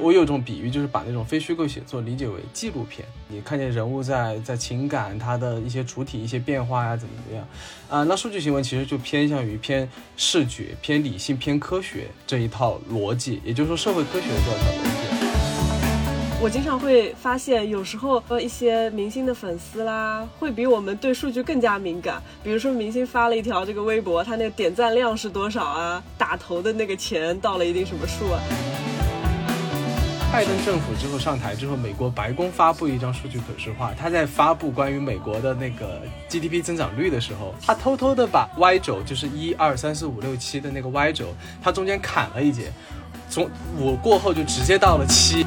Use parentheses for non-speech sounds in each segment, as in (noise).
我有一种比喻，就是把那种非虚构写作理解为纪录片，你看见人物在在情感他的一些主体一些变化呀，怎么怎么样啊？那数据新闻其实就偏向于偏视觉、偏理性、偏科学这一套逻辑，也就是说社会科学的这套逻辑。我经常会发现，有时候呃一些明星的粉丝啦，会比我们对数据更加敏感。比如说，明星发了一条这个微博，他那个点赞量是多少啊？打头的那个钱到了一定什么数啊？拜登政府之后上台之后，美国白宫发布一张数据可视化，他在发布关于美国的那个 GDP 增长率的时候，他偷偷的把 Y 轴，就是一二三四五六七的那个 Y 轴，它中间砍了一截，从五过后就直接到了七。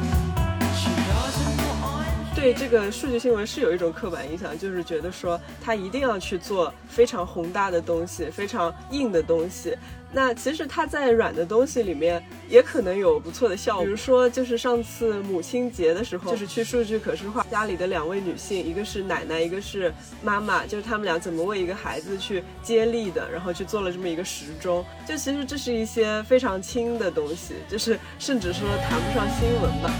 对这个数据新闻是有一种刻板印象，就是觉得说他一定要去做非常宏大的东西，非常硬的东西。那其实他在软的东西里面也可能有不错的效果。比如说，就是上次母亲节的时候，就是去数据可视化家里的两位女性，一个是奶奶，一个是妈妈，就是他们俩怎么为一个孩子去接力的，然后去做了这么一个时钟。就其实这是一些非常轻的东西，就是甚至说谈不上新闻吧。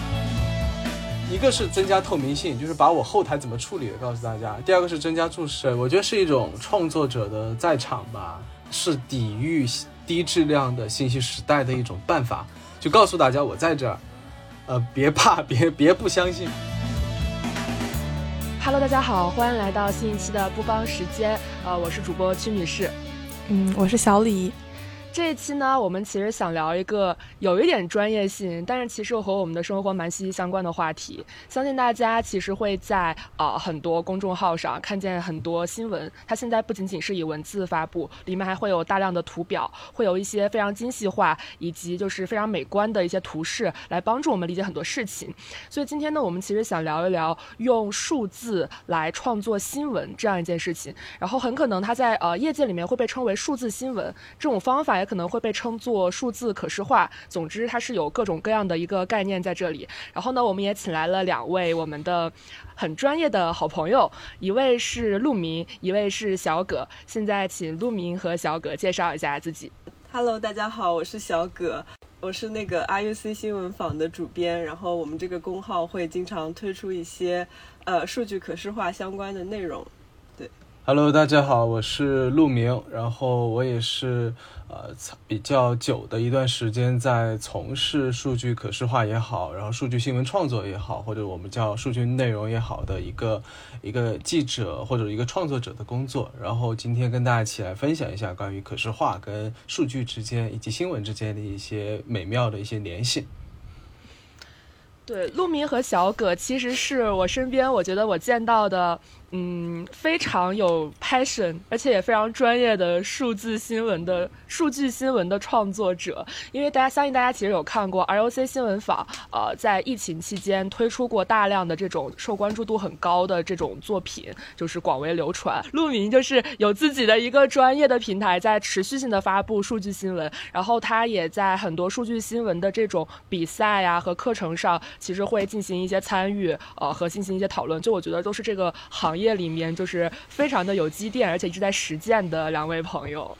一个是增加透明性，就是把我后台怎么处理的告诉大家；第二个是增加注释，我觉得是一种创作者的在场吧，是抵御低质量的信息时代的一种办法，就告诉大家我在这儿，呃，别怕，(laughs) 别别不相信。Hello，大家好，欢迎来到新一期的不帮时间，呃，我是主播屈女士，嗯，我是小李。这一期呢，我们其实想聊一个有一点专业性，但是其实和我们的生活蛮息息相关的话题。相信大家其实会在呃很多公众号上看见很多新闻，它现在不仅仅是以文字发布，里面还会有大量的图表，会有一些非常精细化以及就是非常美观的一些图示来帮助我们理解很多事情。所以今天呢，我们其实想聊一聊用数字来创作新闻这样一件事情。然后很可能它在呃业界里面会被称为数字新闻这种方法。可能会被称作数字可视化。总之，它是有各种各样的一个概念在这里。然后呢，我们也请来了两位我们的很专业的好朋友，一位是陆明，一位是小葛。现在请陆明和小葛介绍一下自己。Hello，大家好，我是小葛，我是那个 RUC 新闻坊的主编。然后我们这个公号会经常推出一些呃数据可视化相关的内容。，Hello，大家好，我是陆明，然后我也是。呃，比较久的一段时间在从事数据可视化也好，然后数据新闻创作也好，或者我们叫数据内容也好的一个一个记者或者一个创作者的工作。然后今天跟大家一起来分享一下关于可视化跟数据之间以及新闻之间的一些美妙的一些联系。对，陆明和小葛其实是我身边我觉得我见到的。嗯，非常有 passion，而且也非常专业的数字新闻的数据新闻的创作者。因为大家相信大家其实有看过 ROC 新闻坊，呃，在疫情期间推出过大量的这种受关注度很高的这种作品，就是广为流传。陆明就是有自己的一个专业的平台，在持续性的发布数据新闻，然后他也在很多数据新闻的这种比赛呀和课程上，其实会进行一些参与，呃，和进行一些讨论。就我觉得都是这个行业。业里面就是非常的有积淀，而且一直在实践的两位朋友。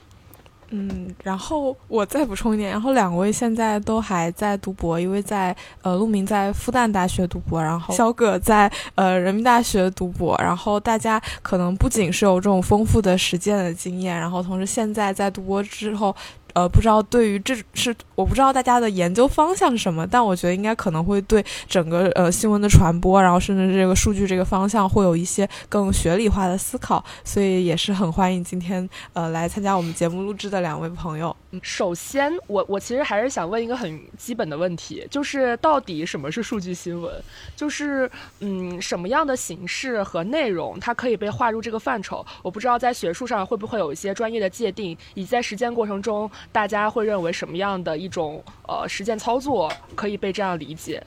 嗯，然后我再补充一点，然后两位现在都还在读博，一位在呃陆明在复旦大学读博，然后小葛在呃人民大学读博。然后大家可能不仅是有这种丰富的实践的经验，然后同时现在在读博之后。呃，不知道对于这是我不知道大家的研究方向是什么，但我觉得应该可能会对整个呃新闻的传播，然后甚至这个数据这个方向会有一些更学理化的思考，所以也是很欢迎今天呃来参加我们节目录制的两位朋友。首先，我我其实还是想问一个很基本的问题，就是到底什么是数据新闻？就是嗯，什么样的形式和内容它可以被划入这个范畴？我不知道在学术上会不会有一些专业的界定，以及在实践过程中。大家会认为什么样的一种呃实践操作可以被这样理解？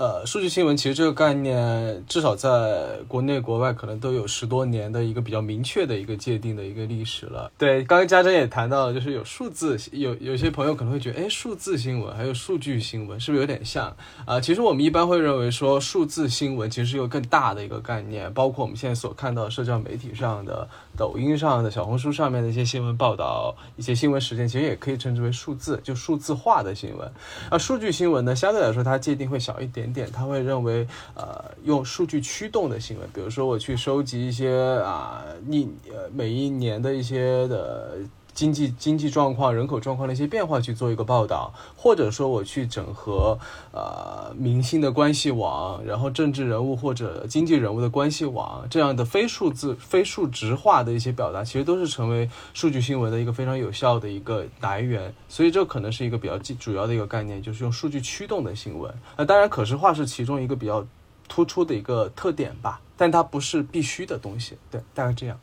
呃，数据新闻其实这个概念，至少在国内国外可能都有十多年的一个比较明确的一个界定的一个历史了。对，刚刚家珍也谈到了，就是有数字，有有些朋友可能会觉得，哎，数字新闻还有数据新闻是不是有点像啊？其实我们一般会认为说，数字新闻其实是一个更大的一个概念，包括我们现在所看到社交媒体上的抖音上的小红书上面的一些新闻报道、一些新闻事件，其实也可以称之为数字，就数字化的新闻。而数据新闻呢，相对来说它界定会小一点点，它会认为呃用数据驱动的新闻，比如说我去收集一些啊你呃每一年的一些的。经济经济状况、人口状况的一些变化去做一个报道，或者说我去整合呃明星的关系网，然后政治人物或者经济人物的关系网这样的非数字、非数值化的一些表达，其实都是成为数据新闻的一个非常有效的一个来源。所以这可能是一个比较主要的一个概念，就是用数据驱动的新闻。那当然可视化是其中一个比较突出的一个特点吧，但它不是必须的东西。对，大概这样。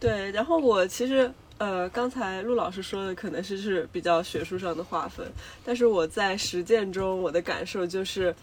对，然后我其实。呃，刚才陆老师说的可能是是比较学术上的划分，但是我在实践中我的感受就是，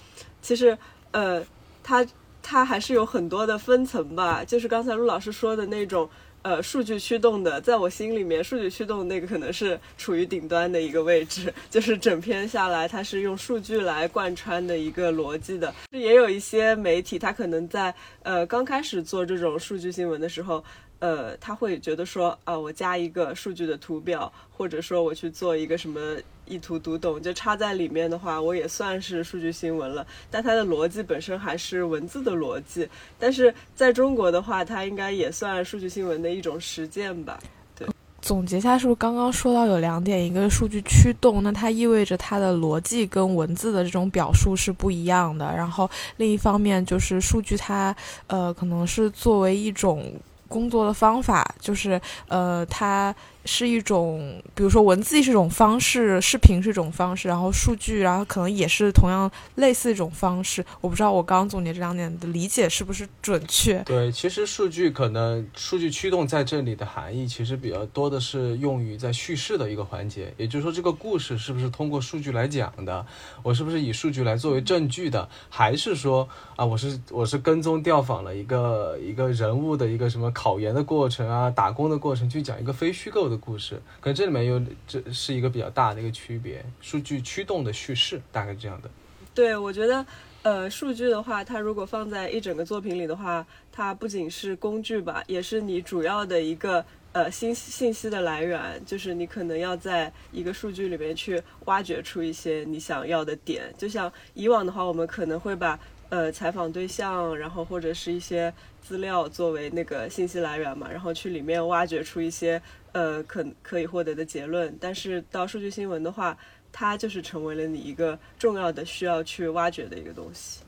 其实呃，它它还是有很多的分层吧。就是刚才陆老师说的那种呃数据驱动的，在我心里面，数据驱动那个可能是处于顶端的一个位置，就是整篇下来它是用数据来贯穿的一个逻辑的。也有一些媒体，它可能在呃刚开始做这种数据新闻的时候。呃，他会觉得说，啊，我加一个数据的图表，或者说我去做一个什么一图读懂，就插在里面的话，我也算是数据新闻了。但它的逻辑本身还是文字的逻辑，但是在中国的话，它应该也算数据新闻的一种实践吧？对。总结一下，是不是刚刚说到有两点，一个数据驱动，那它意味着它的逻辑跟文字的这种表述是不一样的。然后另一方面就是数据它，呃，可能是作为一种。工作的方法就是，呃，他。是一种，比如说文字是一种方式，视频是一种方式，然后数据，然后可能也是同样类似一种方式。我不知道我刚刚总结这两点的理解是不是准确？对，其实数据可能数据驱动在这里的含义其实比较多的是用于在叙事的一个环节，也就是说这个故事是不是通过数据来讲的，我是不是以数据来作为证据的，还是说啊我是我是跟踪调访了一个一个人物的一个什么考研的过程啊，打工的过程去讲一个非虚构的。的故事，可能这里面有这是一个比较大的一个区别，数据驱动的叙事大概这样的。对，我觉得，呃，数据的话，它如果放在一整个作品里的话，它不仅是工具吧，也是你主要的一个呃信信息的来源，就是你可能要在一个数据里面去挖掘出一些你想要的点。就像以往的话，我们可能会把呃采访对象，然后或者是一些资料作为那个信息来源嘛，然后去里面挖掘出一些。呃，可可以获得的结论，但是到数据新闻的话，它就是成为了你一个重要的需要去挖掘的一个东西。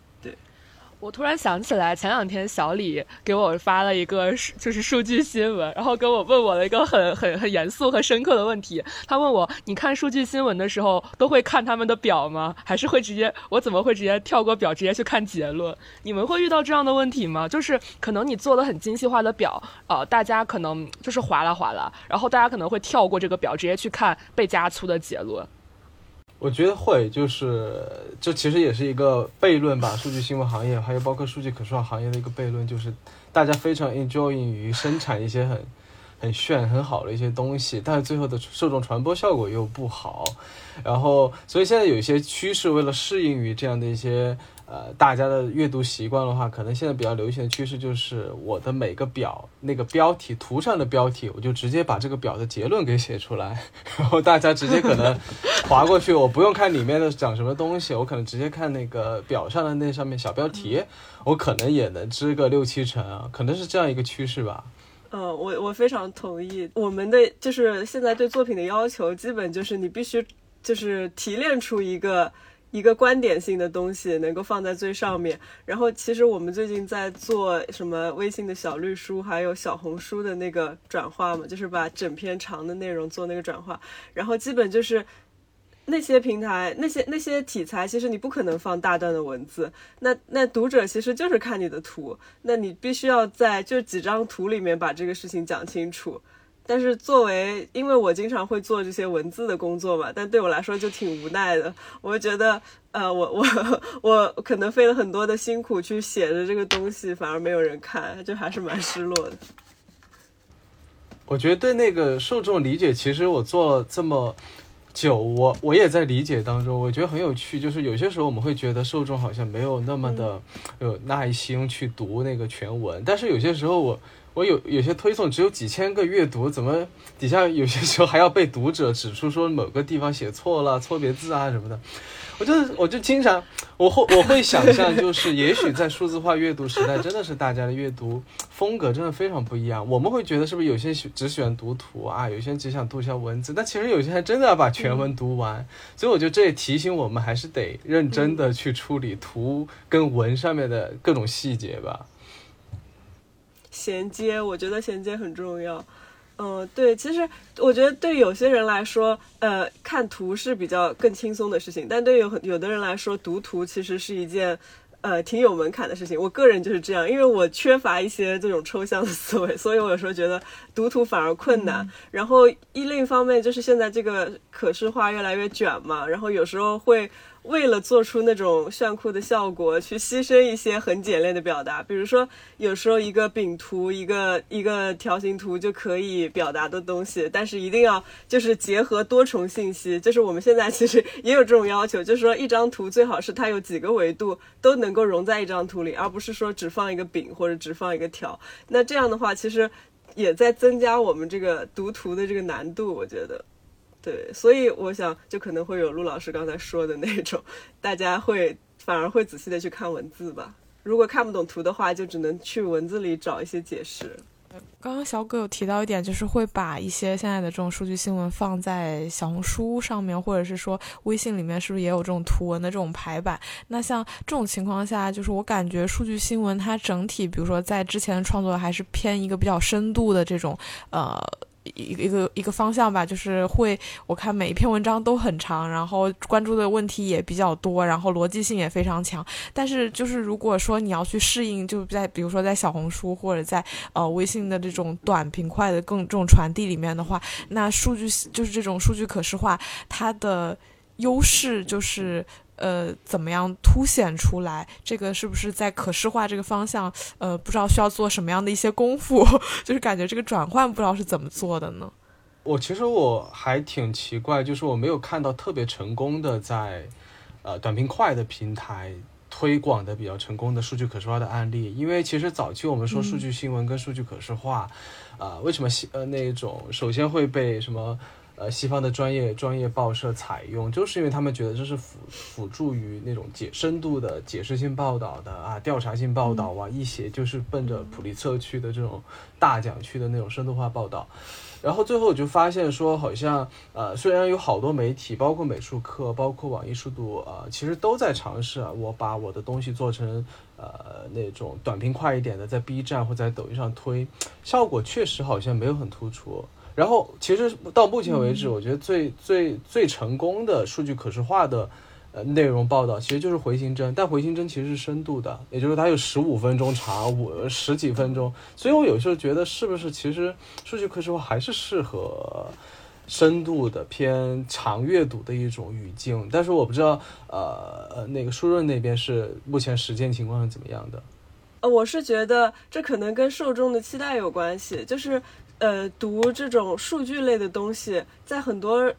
我突然想起来，前两天小李给我发了一个就是数据新闻，然后跟我问我了一个很很很严肃和深刻的问题。他问我：你看数据新闻的时候，都会看他们的表吗？还是会直接我怎么会直接跳过表，直接去看结论？你们会遇到这样的问题吗？就是可能你做的很精细化的表，呃，大家可能就是划拉划拉，然后大家可能会跳过这个表，直接去看被加粗的结论。我觉得会，就是这其实也是一个悖论吧。数据新闻行业，还有包括数据可视化行业的一个悖论，就是大家非常 enjoy 于生产一些很很炫、很好的一些东西，但是最后的受众传播效果又不好。然后，所以现在有一些趋势，为了适应于这样的一些。呃，大家的阅读习惯的话，可能现在比较流行的趋势就是，我的每个表那个标题图上的标题，我就直接把这个表的结论给写出来，然后大家直接可能划过去，我不用看里面的讲什么东西，我可能直接看那个表上的那上面小标题，我可能也能知个六七成啊，可能是这样一个趋势吧。嗯，我我非常同意，我们的就是现在对作品的要求，基本就是你必须就是提炼出一个。一个观点性的东西能够放在最上面，然后其实我们最近在做什么微信的小绿书，还有小红书的那个转化嘛，就是把整篇长的内容做那个转化，然后基本就是那些平台那些那些题材，其实你不可能放大段的文字，那那读者其实就是看你的图，那你必须要在就几张图里面把这个事情讲清楚。但是作为，因为我经常会做这些文字的工作嘛，但对我来说就挺无奈的。我觉得，呃，我我我可能费了很多的辛苦去写的这个东西，反而没有人看，就还是蛮失落的。(laughs) 我觉得对那个受众理解，其实我做了这么久，我我也在理解当中。我觉得很有趣，就是有些时候我们会觉得受众好像没有那么的有耐心去读那个全文，但是有些时候我。我有有些推送只有几千个阅读，怎么 (laughs) 底下有些时候还要被读者指出说某个地方写错了、错别字啊什么的？我就我就经常我会我会想象，就是也许在数字化阅读时代，真的是大家的阅读风格真的非常不一样。我们会觉得是不是有些只喜欢读图啊，有些人只想读一下文字，但其实有些人真的要把全文读完。所以我觉得这也提醒我们，还是得认真的去处理图跟文上面的各种细节吧。衔接，我觉得衔接很重要。嗯，对，其实我觉得对有些人来说，呃，看图是比较更轻松的事情，但对有有的人来说，读图其实是一件，呃，挺有门槛的事情。我个人就是这样，因为我缺乏一些这种抽象的思维，所以我有时候觉得读图反而困难。然后一另一方面就是现在这个可视化越来越卷嘛，然后有时候会。为了做出那种炫酷的效果，去牺牲一些很简练的表达，比如说有时候一个饼图、一个一个条形图就可以表达的东西，但是一定要就是结合多重信息，就是我们现在其实也有这种要求，就是说一张图最好是它有几个维度都能够融在一张图里，而不是说只放一个饼或者只放一个条。那这样的话，其实也在增加我们这个读图的这个难度，我觉得。对，所以我想，就可能会有陆老师刚才说的那种，大家会反而会仔细的去看文字吧。如果看不懂图的话，就只能去文字里找一些解释。刚刚小葛有提到一点，就是会把一些现在的这种数据新闻放在小红书上面，或者是说微信里面，是不是也有这种图文的这种排版？那像这种情况下，就是我感觉数据新闻它整体，比如说在之前创作还是偏一个比较深度的这种，呃。一个一个一个方向吧，就是会我看每一篇文章都很长，然后关注的问题也比较多，然后逻辑性也非常强。但是就是如果说你要去适应，就在比如说在小红书或者在呃微信的这种短平快的更这种传递里面的话，那数据就是这种数据可视化，它的优势就是。呃，怎么样凸显出来？这个是不是在可视化这个方向？呃，不知道需要做什么样的一些功夫，(laughs) 就是感觉这个转换不知道是怎么做的呢？我其实我还挺奇怪，就是我没有看到特别成功的在呃短平快的平台推广的比较成功的数据可视化的案例。因为其实早期我们说数据新闻跟数据可视化，啊，为什么呃那种首先会被什么？呃，西方的专业专业报社采用，就是因为他们觉得这是辅辅助于那种解深度的解释性报道的啊，调查性报道啊，一些就是奔着普利策去的这种大奖去的那种深度化报道。然后最后我就发现说，好像呃，虽然有好多媒体，包括美术课，包括网易数读啊，其实都在尝试啊，我把我的东西做成呃那种短平快一点的，在 B 站或在抖音上推，效果确实好像没有很突出。然后，其实到目前为止，我觉得最最最成功的数据可视化的呃内容报道，其实就是回形针。但回形针其实是深度的，也就是它有十五分钟长，五十几分钟。所以我有时候觉得，是不是其实数据可视化还是适合深度的偏长阅读的一种语境？但是我不知道，呃，那个舒润那边是目前实践情况是怎么样的？呃，我是觉得这可能跟受众的期待有关系，就是。呃，读这种数据类的东西，在很多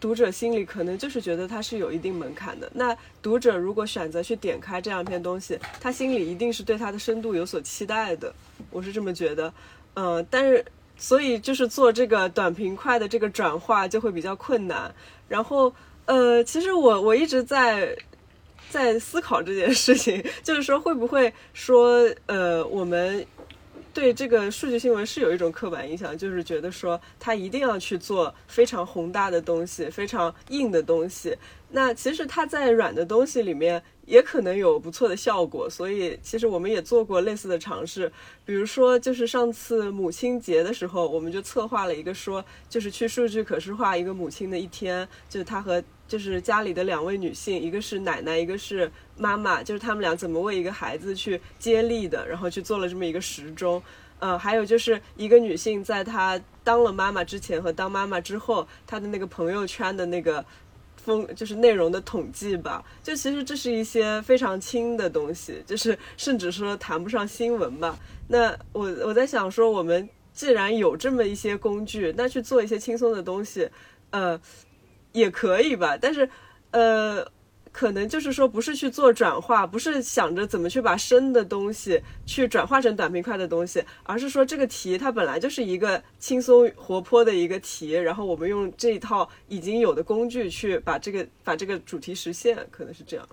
读者心里可能就是觉得它是有一定门槛的。那读者如果选择去点开这样一篇东西，他心里一定是对它的深度有所期待的。我是这么觉得。嗯，但是所以就是做这个短平快的这个转化就会比较困难。然后，呃，其实我我一直在在思考这件事情，(laughs) 就是说会不会说，呃，我们。对这个数据新闻是有一种刻板印象，就是觉得说它一定要去做非常宏大的东西、非常硬的东西。那其实它在软的东西里面也可能有不错的效果。所以其实我们也做过类似的尝试，比如说就是上次母亲节的时候，我们就策划了一个说，就是去数据可视化一个母亲的一天，就是她和。就是家里的两位女性，一个是奶奶，一个是妈妈，就是他们俩怎么为一个孩子去接力的，然后去做了这么一个时钟。呃，还有就是一个女性在她当了妈妈之前和当妈妈之后，她的那个朋友圈的那个风，就是内容的统计吧。就其实这是一些非常轻的东西，就是甚至说谈不上新闻吧。那我我在想说，我们既然有这么一些工具，那去做一些轻松的东西，呃。也可以吧，但是，呃，可能就是说不是去做转化，不是想着怎么去把深的东西去转化成短平快的东西，而是说这个题它本来就是一个轻松活泼的一个题，然后我们用这一套已经有的工具去把这个把这个主题实现，可能是这样。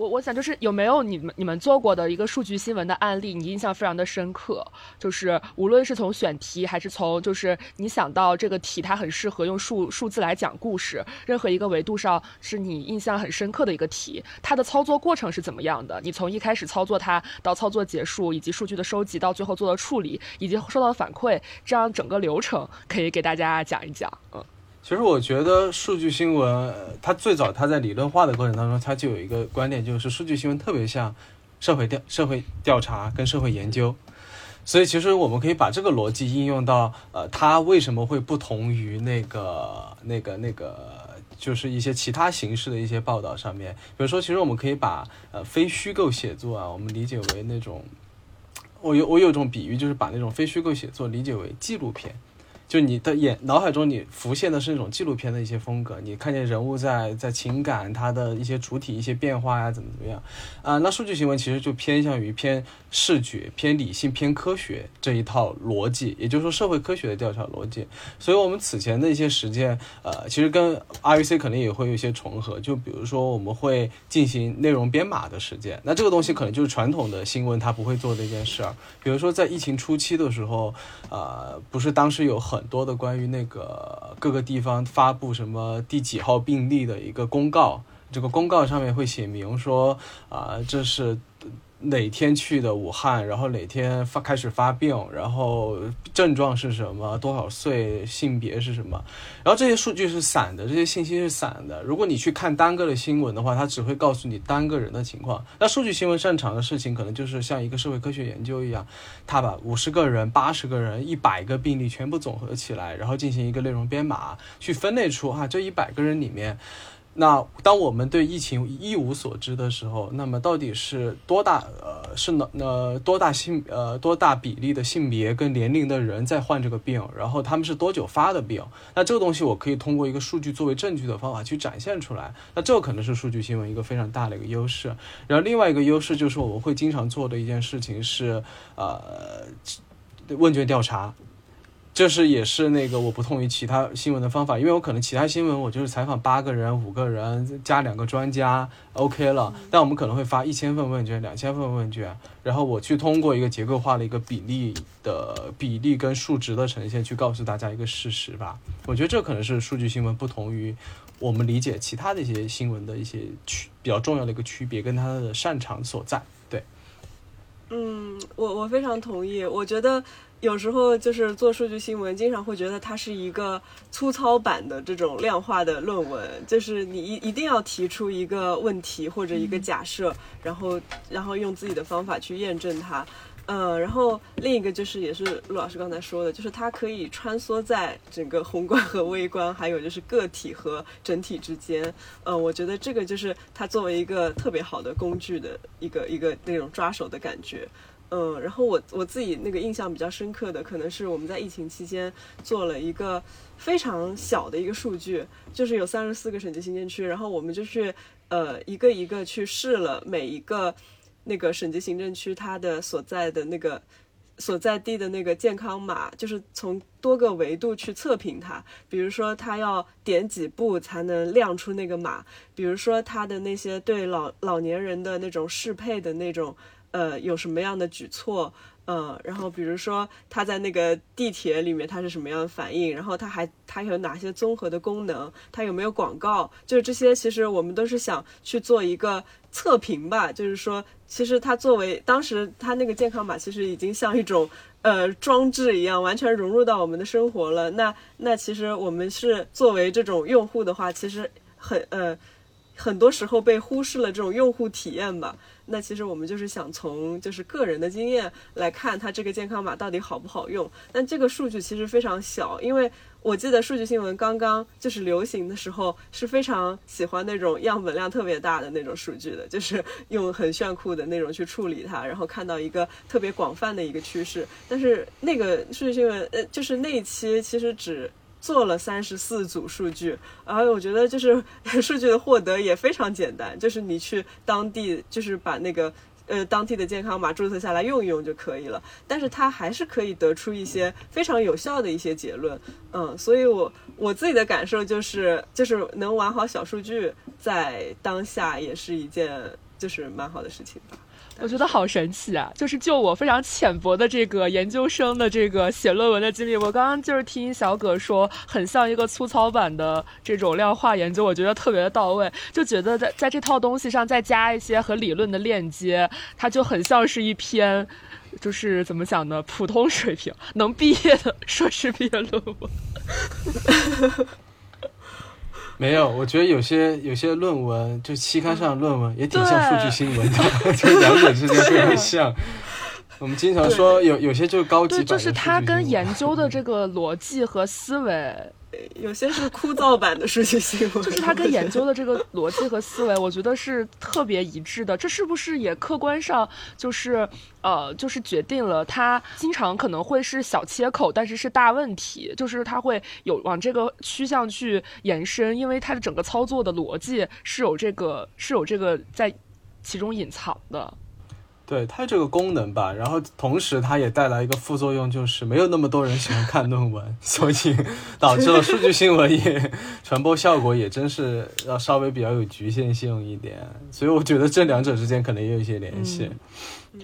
我我想就是有没有你们你们做过的一个数据新闻的案例，你印象非常的深刻，就是无论是从选题还是从就是你想到这个题它很适合用数数字来讲故事，任何一个维度上是你印象很深刻的一个题，它的操作过程是怎么样的？你从一开始操作它到操作结束，以及数据的收集到最后做的处理，以及收到的反馈，这样整个流程可以给大家讲一讲，嗯。其实我觉得数据新闻，它最早它在理论化的过程当中，它就有一个观点，就是数据新闻特别像社会调社会调查跟社会研究，所以其实我们可以把这个逻辑应用到呃，它为什么会不同于那个那个那个，就是一些其他形式的一些报道上面。比如说，其实我们可以把呃非虚构写作啊，我们理解为那种，我有我有一种比喻，就是把那种非虚构写作理解为纪录片。就你的眼脑海中，你浮现的是那种纪录片的一些风格，你看见人物在在情感，他的一些主体一些变化呀，怎么怎么样啊？那数据新闻其实就偏向于偏视觉、偏理性、偏科学这一套逻辑，也就是说社会科学的调查逻辑。所以我们此前的一些实践，呃，其实跟 RUC 肯定也会有一些重合。就比如说，我们会进行内容编码的实践，那这个东西可能就是传统的新闻它不会做的一件事儿。比如说在疫情初期的时候，呃，不是当时有很很多的关于那个各个地方发布什么第几号病例的一个公告，这个公告上面会写明说啊，这是。哪天去的武汉，然后哪天发开始发病，然后症状是什么，多少岁，性别是什么，然后这些数据是散的，这些信息是散的。如果你去看单个的新闻的话，它只会告诉你单个人的情况。那数据新闻擅长的事情，可能就是像一个社会科学研究一样，他把五十个人、八十个人、一百个病例全部总合起来，然后进行一个内容编码，去分类出啊这一百个人里面。那当我们对疫情一无所知的时候，那么到底是多大呃是呢呃多大性呃多大比例的性别跟年龄的人在患这个病，然后他们是多久发的病？那这个东西我可以通过一个数据作为证据的方法去展现出来。那这可能是数据新闻一个非常大的一个优势。然后另外一个优势就是我们会经常做的一件事情是呃问卷调查。这是也是那个我不同于其他新闻的方法，因为我可能其他新闻我就是采访八个人、五个人加两个专家，OK 了。但我们可能会发一千份问卷、两千份问卷，然后我去通过一个结构化的一个比例的比例跟数值的呈现，去告诉大家一个事实吧。我觉得这可能是数据新闻不同于我们理解其他的一些新闻的一些区比较重要的一个区别，跟它的擅长所在。对，嗯，我我非常同意，我觉得。有时候就是做数据新闻，经常会觉得它是一个粗糙版的这种量化的论文，就是你一一定要提出一个问题或者一个假设，然后然后用自己的方法去验证它。嗯，然后另一个就是也是陆老师刚才说的，就是它可以穿梭在整个宏观和微观，还有就是个体和整体之间。嗯，我觉得这个就是它作为一个特别好的工具的一个一个那种抓手的感觉。嗯，然后我我自己那个印象比较深刻的，可能是我们在疫情期间做了一个非常小的一个数据，就是有三十四个省级行政区，然后我们就去呃一个一个去试了每一个那个省级行政区它的所在的那个所在地的那个健康码，就是从多个维度去测评它，比如说它要点几步才能亮出那个码，比如说它的那些对老老年人的那种适配的那种。呃，有什么样的举措？呃，然后比如说他在那个地铁里面他是什么样的反应？然后他还他有哪些综合的功能？他有没有广告？就是这些，其实我们都是想去做一个测评吧。就是说，其实它作为当时它那个健康码，其实已经像一种呃装置一样，完全融入到我们的生活了。那那其实我们是作为这种用户的话，其实很呃很多时候被忽视了这种用户体验吧。那其实我们就是想从就是个人的经验来看，它这个健康码到底好不好用。但这个数据其实非常小，因为我记得数据新闻刚刚就是流行的时候，是非常喜欢那种样本量特别大的那种数据的，就是用很炫酷的那种去处理它，然后看到一个特别广泛的一个趋势。但是那个数据新闻，呃，就是那一期其实只做了三十四组数据，然后我觉得就是 (laughs) 数据的获得也非常简单，就是你去当地就是把那个。呃，当地的健康码注册下来用一用就可以了，但是它还是可以得出一些非常有效的一些结论，嗯，所以我我自己的感受就是，就是能玩好小数据，在当下也是一件就是蛮好的事情吧。我觉得好神奇啊！就是就我非常浅薄的这个研究生的这个写论文的经历，我刚刚就是听小葛说，很像一个粗糙版的这种量化研究，我觉得特别的到位。就觉得在在这套东西上再加一些和理论的链接，它就很像是一篇，就是怎么讲呢？普通水平能毕业的硕士毕业论文。(laughs) 没有，我觉得有些有些论文，就期刊上的论文也挺像数据新闻的，(laughs) 就两者之间非常像。(laughs) 我们经常说有有些就是高级，就是它跟研究的这个逻辑和思维。有些是枯燥版的数据新闻，(laughs) 就是它跟研究的这个逻辑和思维，我觉得是特别一致的。这是不是也客观上就是呃，就是决定了它经常可能会是小切口，但是是大问题，就是它会有往这个趋向去延伸，因为它的整个操作的逻辑是有这个是有这个在其中隐藏的。对它这个功能吧，然后同时它也带来一个副作用，就是没有那么多人喜欢看论文，(laughs) 所以导致了数据新闻也传播效果也真是要稍微比较有局限性一点。所以我觉得这两者之间可能也有一些联系。嗯，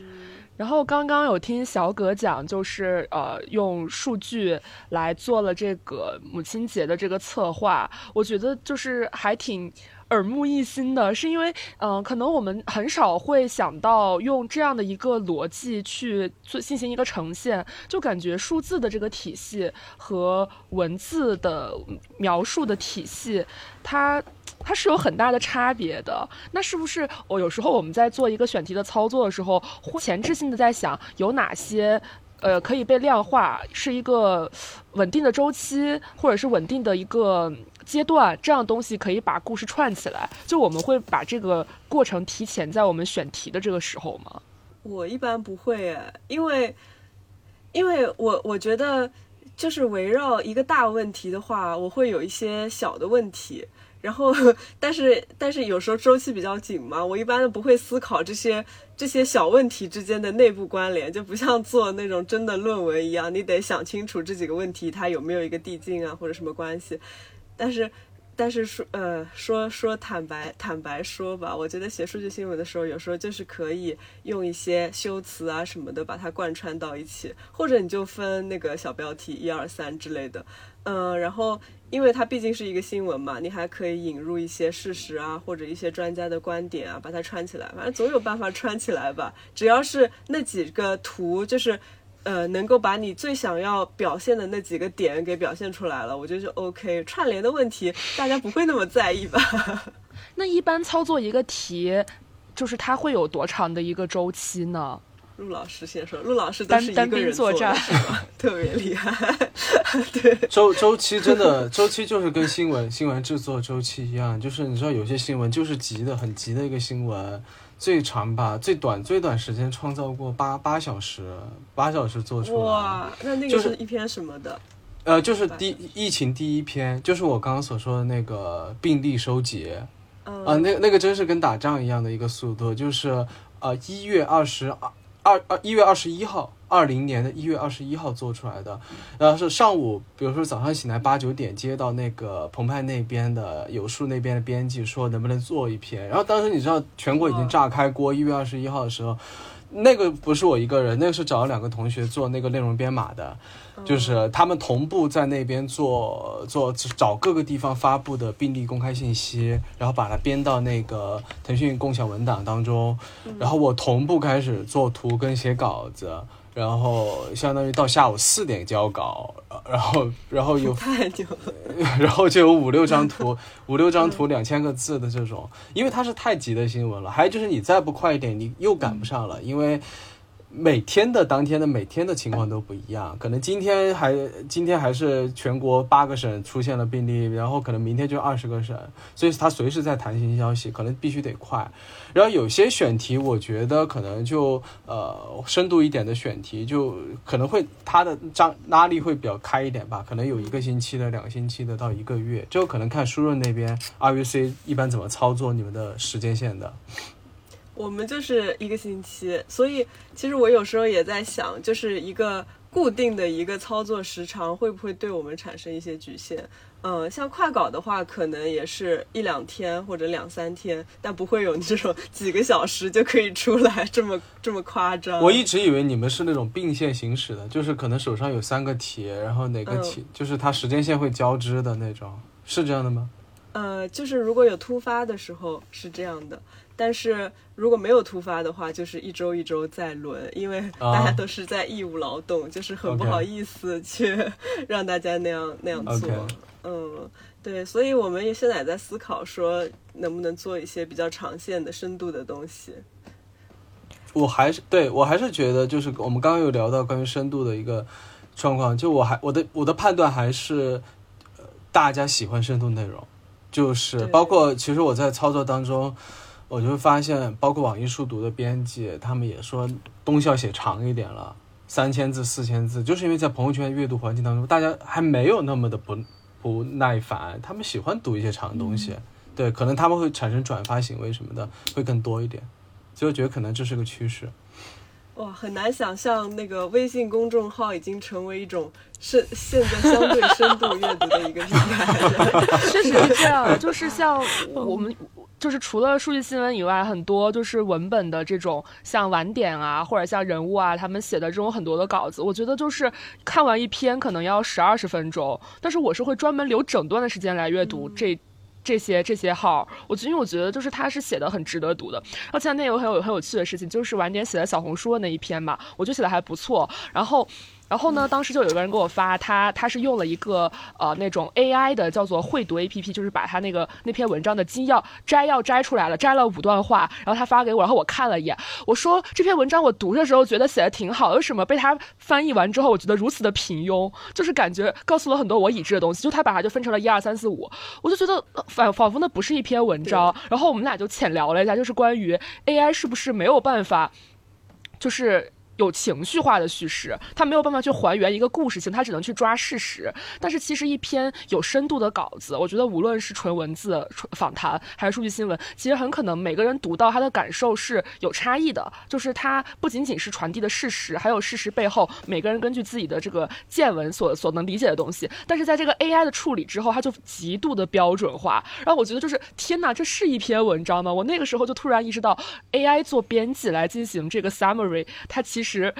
然后刚刚有听小葛讲，就是呃用数据来做了这个母亲节的这个策划，我觉得就是还挺。耳目一新的是因为，嗯，可能我们很少会想到用这样的一个逻辑去做进行一个呈现，就感觉数字的这个体系和文字的描述的体系，它它是有很大的差别的。那是不是我有时候我们在做一个选题的操作的时候，前置性的在想有哪些？呃，可以被量化，是一个稳定的周期，或者是稳定的一个阶段，这样东西可以把故事串起来。就我们会把这个过程提前在我们选题的这个时候吗？我一般不会，因为，因为我我觉得，就是围绕一个大问题的话，我会有一些小的问题。然后，(laughs) 但是但是有时候周期比较紧嘛，我一般不会思考这些这些小问题之间的内部关联，就不像做那种真的论文一样，你得想清楚这几个问题它有没有一个递进啊或者什么关系。但是但是说呃说说坦白坦白说吧，我觉得写数据新闻的时候，有时候就是可以用一些修辞啊什么的把它贯穿到一起，或者你就分那个小标题一二三之类的，嗯，然后。因为它毕竟是一个新闻嘛，你还可以引入一些事实啊，或者一些专家的观点啊，把它串起来。反正总有办法串起来吧。只要是那几个图，就是呃，能够把你最想要表现的那几个点给表现出来了，我觉得就 OK。串联的问题，大家不会那么在意吧？(laughs) 那一般操作一个题，就是它会有多长的一个周期呢？陆老师先说，陆老师都是一个人作战，是吧？(laughs) 特别厉害。对，周周期真的周期就是跟新闻新闻制作周期一样，就是你知道有些新闻就是急的很急的一个新闻，最长吧，最短最短时间创造过八八小时，八小时做出来。哇，那那个是一篇什么的？呃，就是第疫情第一篇，就是我刚刚所说的那个病例收集。啊，那那个真是跟打仗一样的一个速度，就是呃一月二十二。二一月二十一号，二零年的一月二十一号做出来的，然后是上午，比如说早上醒来八九点，接到那个澎湃那边的有数那边的编辑说能不能做一篇，然后当时你知道全国已经炸开锅，一月二十一号的时候。那个不是我一个人，那个是找了两个同学做那个内容编码的，就是他们同步在那边做做找各个地方发布的病例公开信息，然后把它编到那个腾讯共享文档当中，然后我同步开始做图跟写稿子。然后相当于到下午四点交稿，然后然后有 (laughs) 太久了，(laughs) 然后就有五六张图，(laughs) 五六张图两千个字的这种，因为它是太急的新闻了。还有就是你再不快一点，你又赶不上了，因为每天的当天的每天的情况都不一样，可能今天还今天还是全国八个省出现了病例，然后可能明天就二十个省，所以它随时在弹性消息，可能必须得快。然后有些选题，我觉得可能就呃深度一点的选题，就可能会它的张拉力会比较开一点吧，可能有一个星期的、两个星期的到一个月，就可能看舒润那边 RUC 一般怎么操作你们的时间线的。我们就是一个星期，所以其实我有时候也在想，就是一个固定的一个操作时长会不会对我们产生一些局限？嗯，像快稿的话，可能也是一两天或者两三天，但不会有这种几个小时就可以出来这么这么夸张。我一直以为你们是那种并线行驶的，就是可能手上有三个题，然后哪个题就是它时间线会交织的那种，是这样的吗？呃，就是如果有突发的时候是这样的。但是如果没有突发的话，就是一周一周在轮，因为大家都是在义务劳动，就是很不好意思去 (laughs) 让大家那样那样做。嗯，对，所以我们也现在也在思考说，能不能做一些比较长线的、深度的东西。我还是对我还是觉得，就是我们刚刚有聊到关于深度的一个状况，就我还我的我的判断还是，大家喜欢深度内容，就是包括其实我在操作当中。我就会发现，包括网易数读的编辑，他们也说东西要写长一点了，三千字、四千字，就是因为在朋友圈阅读环境当中，大家还没有那么的不不耐烦，他们喜欢读一些长的东西，对，可能他们会产生转发行为什么的会更多一点，所以我觉得可能这是个趋势。哇，很难想象那个微信公众号已经成为一种深现在相对深度阅读的一个平台，确 (laughs) 实是这样，就是像我们。就是除了数据新闻以外，很多就是文本的这种，像晚点啊，或者像人物啊，他们写的这种很多的稿子，我觉得就是看完一篇可能要十二十分钟，但是我是会专门留整段的时间来阅读这这些这些号，我因为我觉得就是他是写的很值得读的。然后前两天有很有很有趣的事情，就是晚点写的小红书的那一篇嘛，我就写的还不错，然后。然后呢，当时就有一个人给我发，他他是用了一个呃那种 AI 的叫做会读 APP，就是把他那个那篇文章的精要摘要摘出来了，摘了五段话，然后他发给我，然后我看了一眼，我说这篇文章我读的时候觉得写的挺好，为什么被他翻译完之后我觉得如此的平庸？就是感觉告诉了很多我已知的东西，就他把它就分成了一二三四五，我就觉得反仿佛那不是一篇文章。然后我们俩就浅聊了一下，就是关于 AI 是不是没有办法，就是。有情绪化的叙事，它没有办法去还原一个故事性，它只能去抓事实。但是其实一篇有深度的稿子，我觉得无论是纯文字、纯访谈还是数据新闻，其实很可能每个人读到他的感受是有差异的。就是它不仅仅是传递的事实，还有事实背后每个人根据自己的这个见闻所所能理解的东西。但是在这个 AI 的处理之后，它就极度的标准化。然后我觉得就是天哪，这是一篇文章吗？我那个时候就突然意识到，AI 做编辑来进行这个 summary，它其实。实，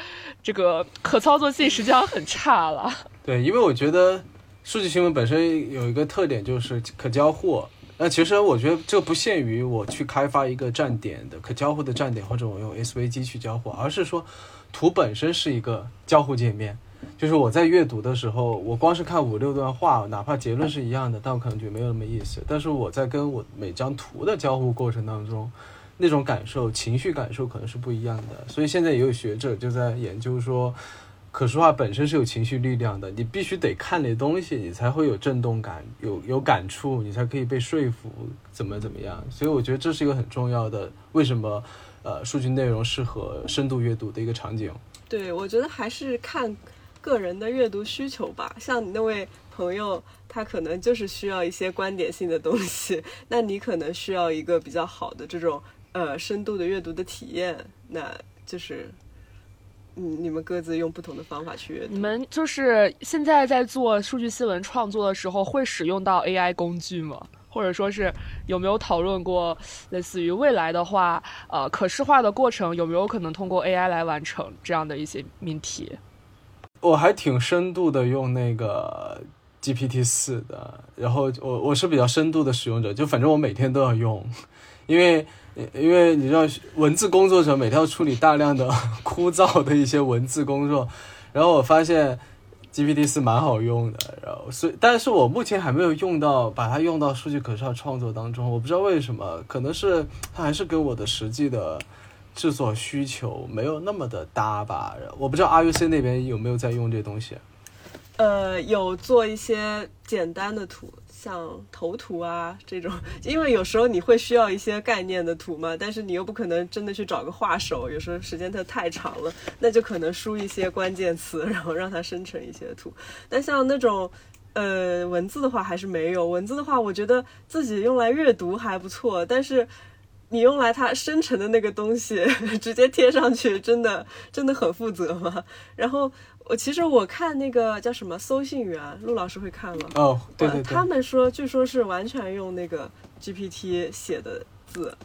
这个可操作性实际上很差了。对，因为我觉得数据新闻本身有一个特点就是可交互。那其实我觉得这不限于我去开发一个站点的可交互的站点，或者我用 SVG 去交互，而是说图本身是一个交互界面。就是我在阅读的时候，我光是看五六段话，哪怕结论是一样的，但我可能觉得没有那么意思。但是我在跟我每张图的交互过程当中。那种感受、情绪感受可能是不一样的，所以现在也有学者就在研究说，可视化本身是有情绪力量的，你必须得看那东西，你才会有震动感、有有感触，你才可以被说服，怎么怎么样。所以我觉得这是一个很重要的，为什么呃数据内容适合深度阅读的一个场景。对，我觉得还是看个人的阅读需求吧。像你那位朋友，他可能就是需要一些观点性的东西，那你可能需要一个比较好的这种。呃，深度的阅读的体验，那就是，嗯，你们各自用不同的方法去阅读。你们就是现在在做数据新闻创作的时候，会使用到 AI 工具吗？或者说是有没有讨论过，类似于未来的话，呃，可视化的过程有没有可能通过 AI 来完成这样的一些命题？我还挺深度的用那个 GPT 四的，然后我我是比较深度的使用者，就反正我每天都要用，(laughs) 因为。因为你知道，文字工作者每天要处理大量的 (laughs) 枯燥的一些文字工作，然后我发现 GPT 是蛮好用的，然后所以，但是我目前还没有用到，把它用到数据可视化创作当中，我不知道为什么，可能是它还是跟我的实际的制作需求没有那么的搭吧？我不知道 RUC 那边有没有在用这东西。呃，有做一些简单的图，像头图啊这种，因为有时候你会需要一些概念的图嘛，但是你又不可能真的去找个画手，有时候时间它太长了，那就可能输一些关键词，然后让它生成一些图。但像那种呃文字的话还是没有，文字的话我觉得自己用来阅读还不错，但是你用来它生成的那个东西 (laughs) 直接贴上去，真的真的很负责嘛。然后。我其实我看那个叫什么搜信员，陆老师会看吗？哦，对对对。他们说，据说是完全用那个 GPT 写的字。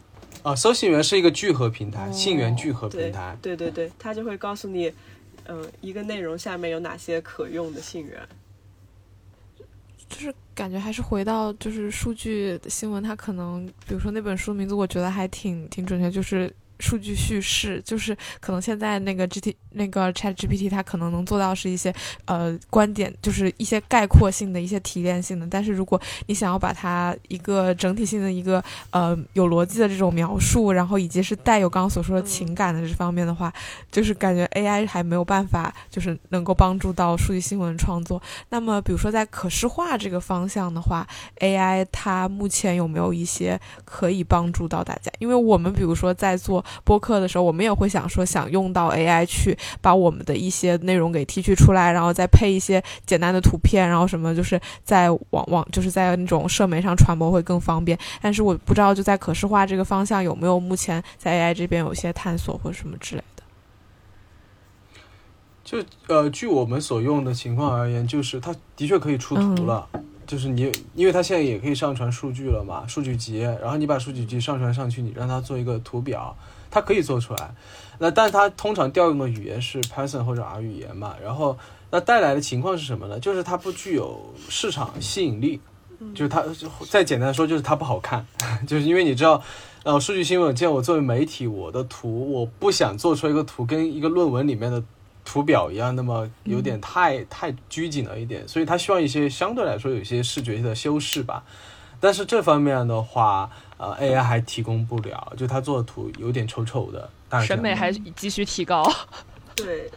啊，搜信员是一个聚合平台，信源聚合平台。对对对，他就会告诉你，嗯，一个内容下面有哪些可用的信源。就是感觉还是回到就是数据新闻，它可能比如说那本书名字，我觉得还挺挺准确，就是。数据叙事就是可能现在那个 G T 那个 Chat G P T 它可能能做到是一些呃观点，就是一些概括性的一些提炼性的。但是如果你想要把它一个整体性的一个呃有逻辑的这种描述，然后以及是带有刚刚所说的情感的这方面的话，就是感觉 A I 还没有办法就是能够帮助到数据新闻创作。那么比如说在可视化这个方向的话，A I 它目前有没有一些可以帮助到大家？因为我们比如说在做播客的时候，我们也会想说，想用到 AI 去把我们的一些内容给提取出来，然后再配一些简单的图片，然后什么就是在网网就是在那种社媒上传播会更方便。但是我不知道就在可视化这个方向有没有目前在 AI 这边有一些探索或者什么之类的。就呃，据我们所用的情况而言，就是它的确可以出图了。就是你，因为它现在也可以上传数据了嘛，数据集，然后你把数据集上传上去，你让它做一个图表，它可以做出来。那但它通常调用的语言是 Python 或者 R 语言嘛，然后那带来的情况是什么呢？就是它不具有市场吸引力，就是它再简单说就是它不好看，(laughs) 就是因为你知道，呃，数据新闻，见我作为媒体，我的图我不想做出一个图跟一个论文里面的。图表一样，那么有点太太拘谨了一点，所以它需要一些相对来说有一些视觉的修饰吧。但是这方面的话，呃，AI 还提供不了，就它做的图有点丑丑的，审美还急需提高。(laughs) 对，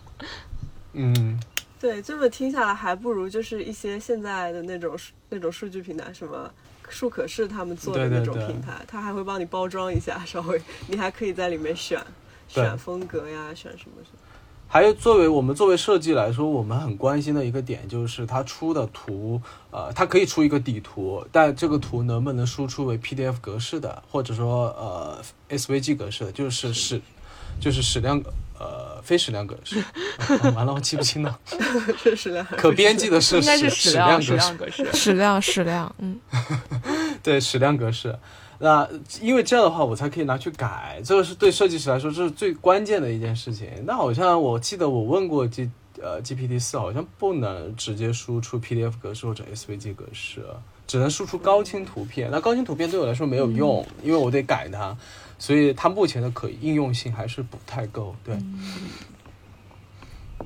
嗯，对，这么听下来，还不如就是一些现在的那种那种数据平台，什么数可视他们做的那种平台，它还会帮你包装一下，稍微你还可以在里面选选风格呀，选什么什么。还有，作为我们作为设计来说，我们很关心的一个点就是它出的图，呃，它可以出一个底图，但这个图能不能输出为 PDF 格式的，或者说呃 SVG 格式的，就是矢，就是矢量，呃，非矢量格式。(laughs) 完了，我记不清了。(laughs) 是矢量。可编辑的是应该是矢量格式。矢量，矢量，嗯。(laughs) 对，矢量格式。那因为这样的话，我才可以拿去改，这个是对设计师来说这是最关键的一件事情。那好像我记得我问过 G 呃 GPT 四，好像不能直接输出 PDF 格式或者 SVG 格式，只能输出高清图片。那高清图片对我来说没有用，因为我得改它，所以它目前的可应用性还是不太够。对，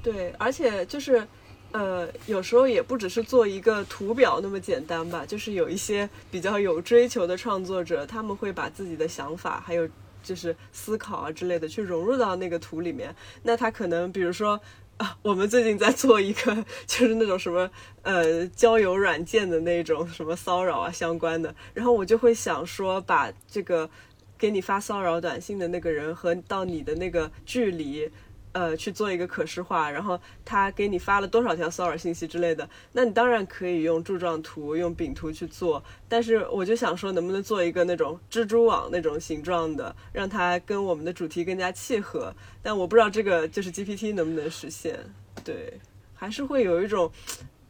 对，而且就是。呃，有时候也不只是做一个图表那么简单吧，就是有一些比较有追求的创作者，他们会把自己的想法还有就是思考啊之类的去融入到那个图里面。那他可能比如说 (laughs) 啊，我们最近在做一个就是那种什么呃交友软件的那种什么骚扰啊相关的，然后我就会想说，把这个给你发骚扰短信的那个人和到你的那个距离。呃，去做一个可视化，然后他给你发了多少条骚扰信息之类的，那你当然可以用柱状图、用饼图去做。但是我就想说，能不能做一个那种蜘蛛网那种形状的，让它跟我们的主题更加契合？但我不知道这个就是 GPT 能不能实现。对，还是会有一种。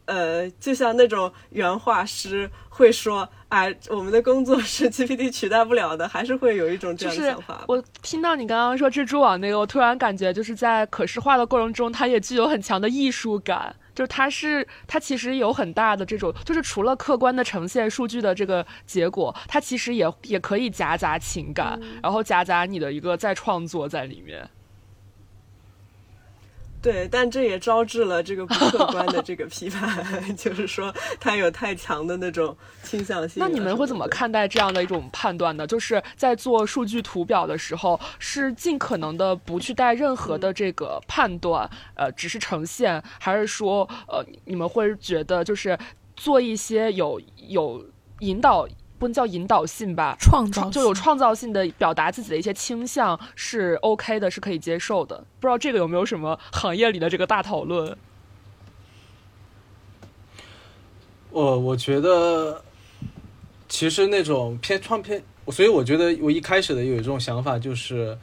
呃，就像那种原画师会说：“哎，我们的工作是 GPT 取代不了的。”还是会有一种这样的想法。我听到你刚刚说蜘蛛网那个，我突然感觉就是在可视化的过程中，它也具有很强的艺术感。就是它是它其实有很大的这种，就是除了客观的呈现数据的这个结果，它其实也也可以夹杂情感，然后夹杂你的一个再创作在里面。对，但这也招致了这个不客观的这个批判，(laughs) 就是说他有太强的那种倾向性。那你们会怎么看待这样的一种判断呢？就是在做数据图表的时候，是尽可能的不去带任何的这个判断，呃，只是呈现，还是说，呃，你们会觉得就是做一些有有引导？不能叫引导性吧，创造就有创造性的表达自己的一些倾向是 OK 的，是可以接受的。不知道这个有没有什么行业里的这个大讨论？我我觉得，其实那种偏创偏，所以我觉得我一开始的有一种想法就是。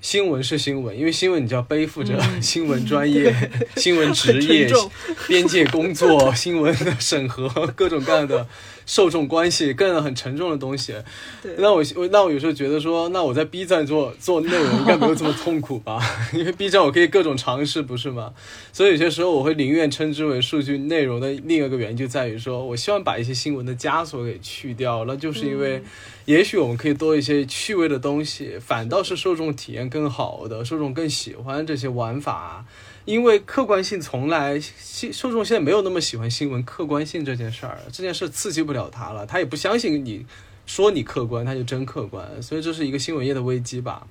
新闻是新闻，因为新闻你就要背负着 (laughs) 新闻专业、新闻职 (laughs) 业、边界工作、(laughs) 新闻的审核，各种各样的受众关系，更很沉重的东西。那我我那我有时候觉得说，那我在 B 站做做内容应该没有这么痛苦吧？(laughs) 因为 B 站我可以各种尝试，不是吗？所以有些时候我会宁愿称之为数据内容的另一个原因就在于说，我希望把一些新闻的枷锁给去掉，那就是因为。也许我们可以多一些趣味的东西，反倒是受众体验更好的，受众更喜欢这些玩法。因为客观性从来，受众现在没有那么喜欢新闻客观性这件事儿，这件事刺激不了他了，他也不相信你说你客观，他就真客观，所以这是一个新闻业的危机吧。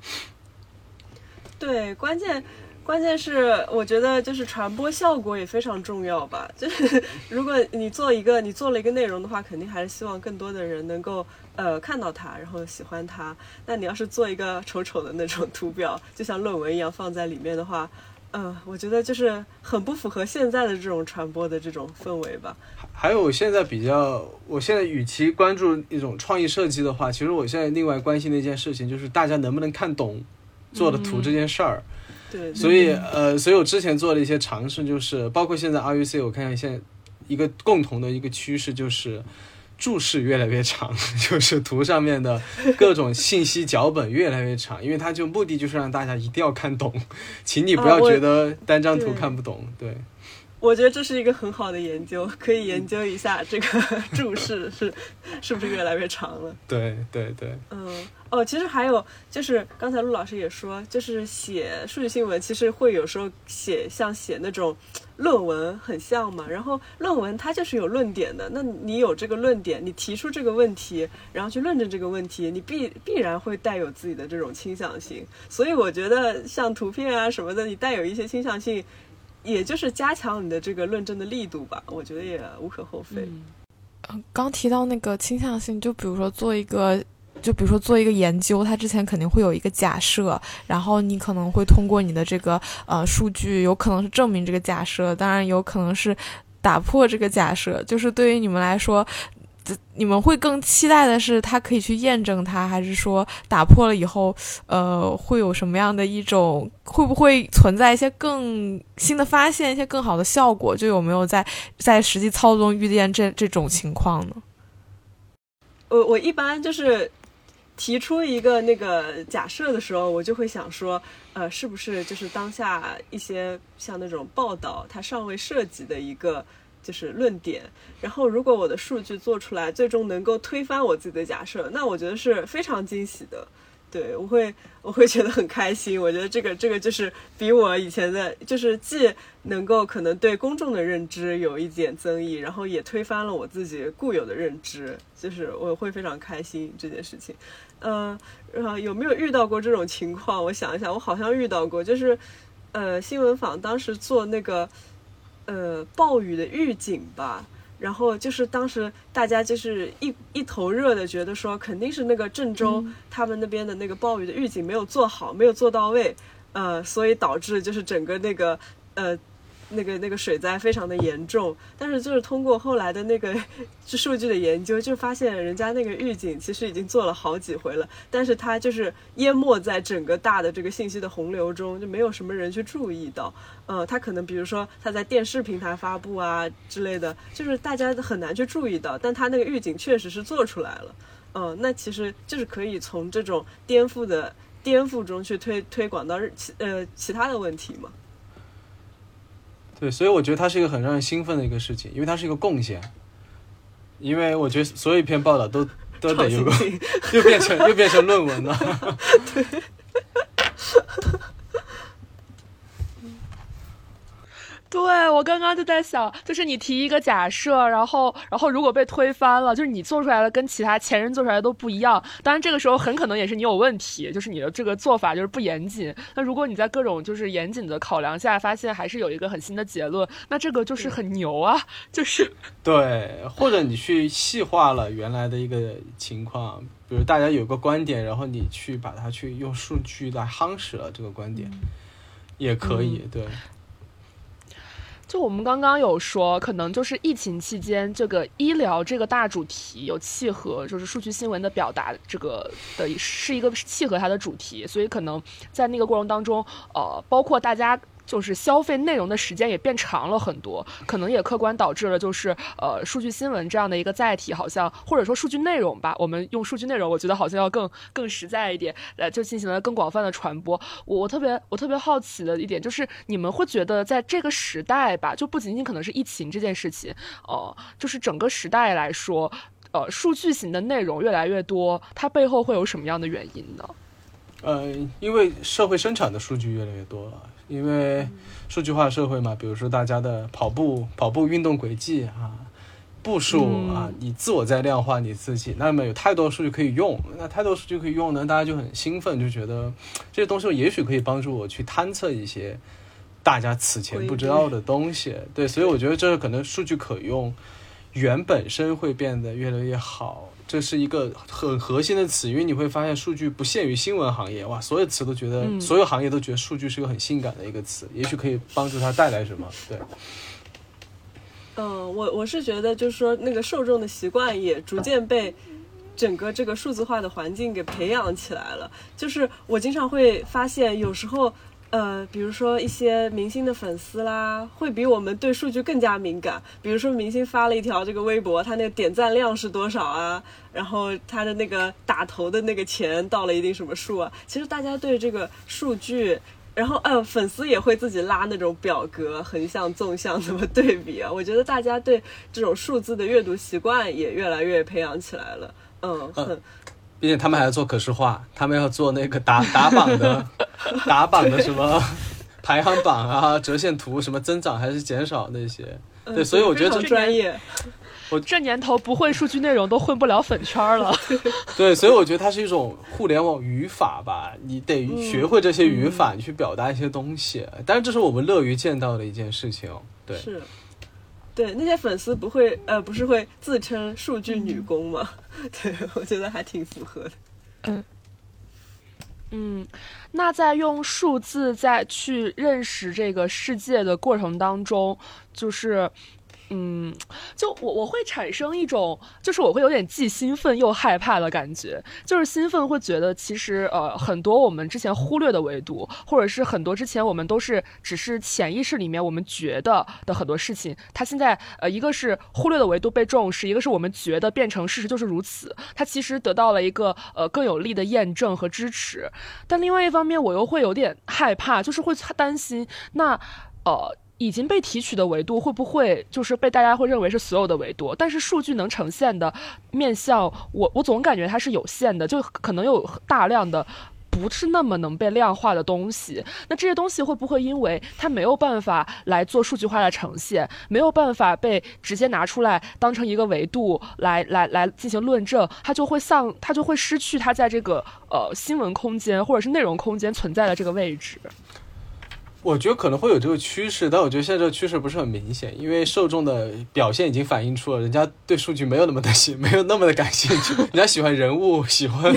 对，关键。关键是我觉得就是传播效果也非常重要吧。就是如果你做一个你做了一个内容的话，肯定还是希望更多的人能够呃看到它，然后喜欢它。那你要是做一个丑丑的那种图表，就像论文一样放在里面的话，嗯，我觉得就是很不符合现在的这种传播的这种氛围吧。还有我现在比较，我现在与其关注一种创意设计的话，其实我现在另外关心的一件事情就是大家能不能看懂做的图这件事儿。对，所以呃，所以我之前做的一些尝试，就是包括现在 RUC，我看看现在一个共同的一个趋势就是注释越来越长，(laughs) 就是图上面的各种信息脚本越来越长，因为它就目的就是让大家一定要看懂，请你不要觉得单张图看不懂，对。我觉得这是一个很好的研究，可以研究一下这个 (laughs) 注释是是不是越来越长了。对对对。嗯哦，其实还有就是刚才陆老师也说，就是写数据新闻，其实会有时候写像写那种论文很像嘛。然后论文它就是有论点的，那你有这个论点，你提出这个问题，然后去论证这个问题，你必必然会带有自己的这种倾向性。所以我觉得像图片啊什么的，你带有一些倾向性。也就是加强你的这个论证的力度吧，我觉得也无可厚非。嗯，刚提到那个倾向性，就比如说做一个，就比如说做一个研究，它之前肯定会有一个假设，然后你可能会通过你的这个呃数据，有可能是证明这个假设，当然有可能是打破这个假设。就是对于你们来说。你们会更期待的是他可以去验证它，还是说打破了以后，呃，会有什么样的一种？会不会存在一些更新的发现，一些更好的效果？就有没有在在实际操作中遇见这这种情况呢？我我一般就是提出一个那个假设的时候，我就会想说，呃，是不是就是当下一些像那种报道，它尚未涉及的一个。就是论点，然后如果我的数据做出来，最终能够推翻我自己的假设，那我觉得是非常惊喜的。对我会，我会觉得很开心。我觉得这个，这个就是比我以前的，就是既能够可能对公众的认知有一点增益，然后也推翻了我自己固有的认知，就是我会非常开心这件事情。嗯，然后有没有遇到过这种情况？我想一想，我好像遇到过，就是呃，新闻坊当时做那个。呃，暴雨的预警吧，然后就是当时大家就是一一头热的，觉得说肯定是那个郑州他们那边的那个暴雨的预警没有做好，没有做到位，呃，所以导致就是整个那个呃。那个那个水灾非常的严重，但是就是通过后来的那个数据的研究，就发现人家那个预警其实已经做了好几回了，但是它就是淹没在整个大的这个信息的洪流中，就没有什么人去注意到。呃，他可能比如说他在电视平台发布啊之类的，就是大家很难去注意到，但他那个预警确实是做出来了。嗯，那其实就是可以从这种颠覆的颠覆中去推推广到其呃其他的问题嘛。对，所以我觉得它是一个很让人兴奋的一个事情，因为它是一个贡献。因为我觉得所有一篇报道都都得有个，(laughs) 又变成又变成论文了。对。(laughs) 对我刚刚就在想，就是你提一个假设，然后然后如果被推翻了，就是你做出来的跟其他前人做出来的都不一样。当然这个时候很可能也是你有问题，就是你的这个做法就是不严谨。那如果你在各种就是严谨的考量下，发现还是有一个很新的结论，那这个就是很牛啊！(laughs) 就是对，或者你去细化了原来的一个情况，比如大家有个观点，然后你去把它去用数据来夯实了这个观点，也可以。对。就我们刚刚有说，可能就是疫情期间这个医疗这个大主题有契合，就是数据新闻的表达这个的是一个契合它的主题，所以可能在那个过程当中，呃，包括大家。就是消费内容的时间也变长了很多，可能也客观导致了就是呃数据新闻这样的一个载体，好像或者说数据内容吧，我们用数据内容，我觉得好像要更更实在一点，呃，就进行了更广泛的传播。我我特别我特别好奇的一点就是，你们会觉得在这个时代吧，就不仅仅可能是疫情这件事情，呃，就是整个时代来说，呃，数据型的内容越来越多，它背后会有什么样的原因呢？呃，因为社会生产的数据越来越多了。因为数据化社会嘛，比如说大家的跑步跑步运动轨迹啊，步数啊，你自我在量化你自己，那么有太多数据可以用，那太多数据可以用呢，大家就很兴奋，就觉得这些东西也许可以帮助我去探测一些大家此前不知道的东西。对，所以我觉得这可能数据可用，原本身会变得越来越好。这是一个很核心的词，因为你会发现数据不限于新闻行业，哇，所有词都觉得，所有行业都觉得数据是个很性感的一个词，也许可以帮助它带来什么？对。嗯，我我是觉得，就是说那个受众的习惯也逐渐被整个这个数字化的环境给培养起来了。就是我经常会发现，有时候。呃，比如说一些明星的粉丝啦，会比我们对数据更加敏感。比如说明星发了一条这个微博，他那个点赞量是多少啊？然后他的那个打头的那个钱到了一定什么数啊？其实大家对这个数据，然后呃，粉丝也会自己拉那种表格，横向、纵向 (laughs) 怎么对比啊？我觉得大家对这种数字的阅读习惯也越来越培养起来了。嗯，很。并且他们还要做可视化，他们要做那个打打榜的，(laughs) 打榜的什么排行榜啊、折线图，什么增长还是减少那些。对，所以我觉得这专业，我这年头不会数据内容都混不了粉圈了。(laughs) 对，所以我觉得它是一种互联网语法吧，你得学会这些语法，你去表达一些东西。但是这是我们乐于见到的一件事情。对。是。对那些粉丝不会呃不是会自称数据女工吗？(laughs) 对我觉得还挺符合的。嗯嗯，那在用数字在去认识这个世界的过程当中，就是。嗯，(tsk) 就我我会产生一种，就是我会有点既兴奋又害怕的感觉。就是兴奋会觉得，其实呃很多我们之前忽略的维度，或者是很多之前我们都是只是潜意识里面我们觉得的很多事情，它现在呃一个是忽略的维度被重视，一个是我们觉得变成事实就是如此，它其实得到了一个呃更有力的验证和支持。但另外一方面，我又会有点害怕，就是会担心那呃。已经被提取的维度会不会就是被大家会认为是所有的维度？但是数据能呈现的面向，我我总感觉它是有限的，就可能有大量的不是那么能被量化的东西。那这些东西会不会因为它没有办法来做数据化的呈现，没有办法被直接拿出来当成一个维度来来来进行论证，它就会丧，它就会失去它在这个呃新闻空间或者是内容空间存在的这个位置？我觉得可能会有这个趋势，但我觉得现在这个趋势不是很明显，因为受众的表现已经反映出了，人家对数据没有那么的兴，没有那么的感兴趣，(laughs) 人家喜欢人物，喜欢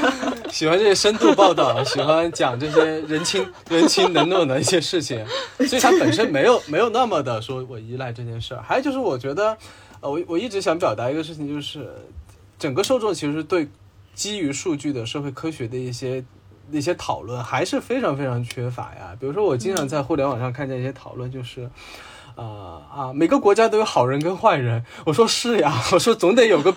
(laughs) 喜欢这些深度报道，喜欢讲这些人情人情冷暖的一些事情，(laughs) 所以它本身没有没有那么的说我依赖这件事儿。还有就是，我觉得，呃，我我一直想表达一个事情，就是整个受众其实对基于数据的社会科学的一些。那些讨论还是非常非常缺乏呀。比如说，我经常在互联网上看见一些讨论，就是，啊啊，每个国家都有好人跟坏人。我说是呀，(laughs) 我说总得有个，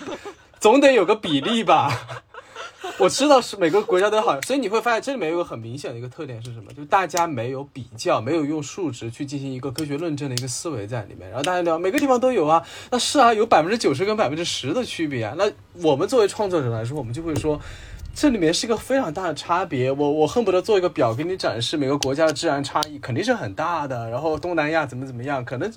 总得有个比例吧。(laughs) 我知道是每个国家都好，所以你会发现这里面有个很明显的一个特点是什么？就大家没有比较，没有用数值去进行一个科学论证的一个思维在里面。然后大家聊每个地方都有啊，那是啊，有百分之九十跟百分之十的区别啊。那我们作为创作者来说，我们就会说。这里面是一个非常大的差别。我我恨不得做一个表给你展示每个国家的治安差异，肯定是很大的。然后东南亚怎么怎么样，可能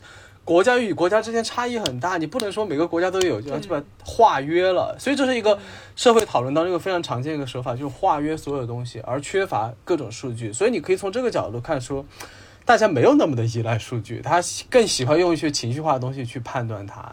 国家与国家之间差异很大，你不能说每个国家都有，就就把化约了。所以这是一个社会讨论当中一个非常常见的一个手法，就是化约所有东西，而缺乏各种数据。所以你可以从这个角度看出，大家没有那么的依赖数据，他更喜欢用一些情绪化的东西去判断它。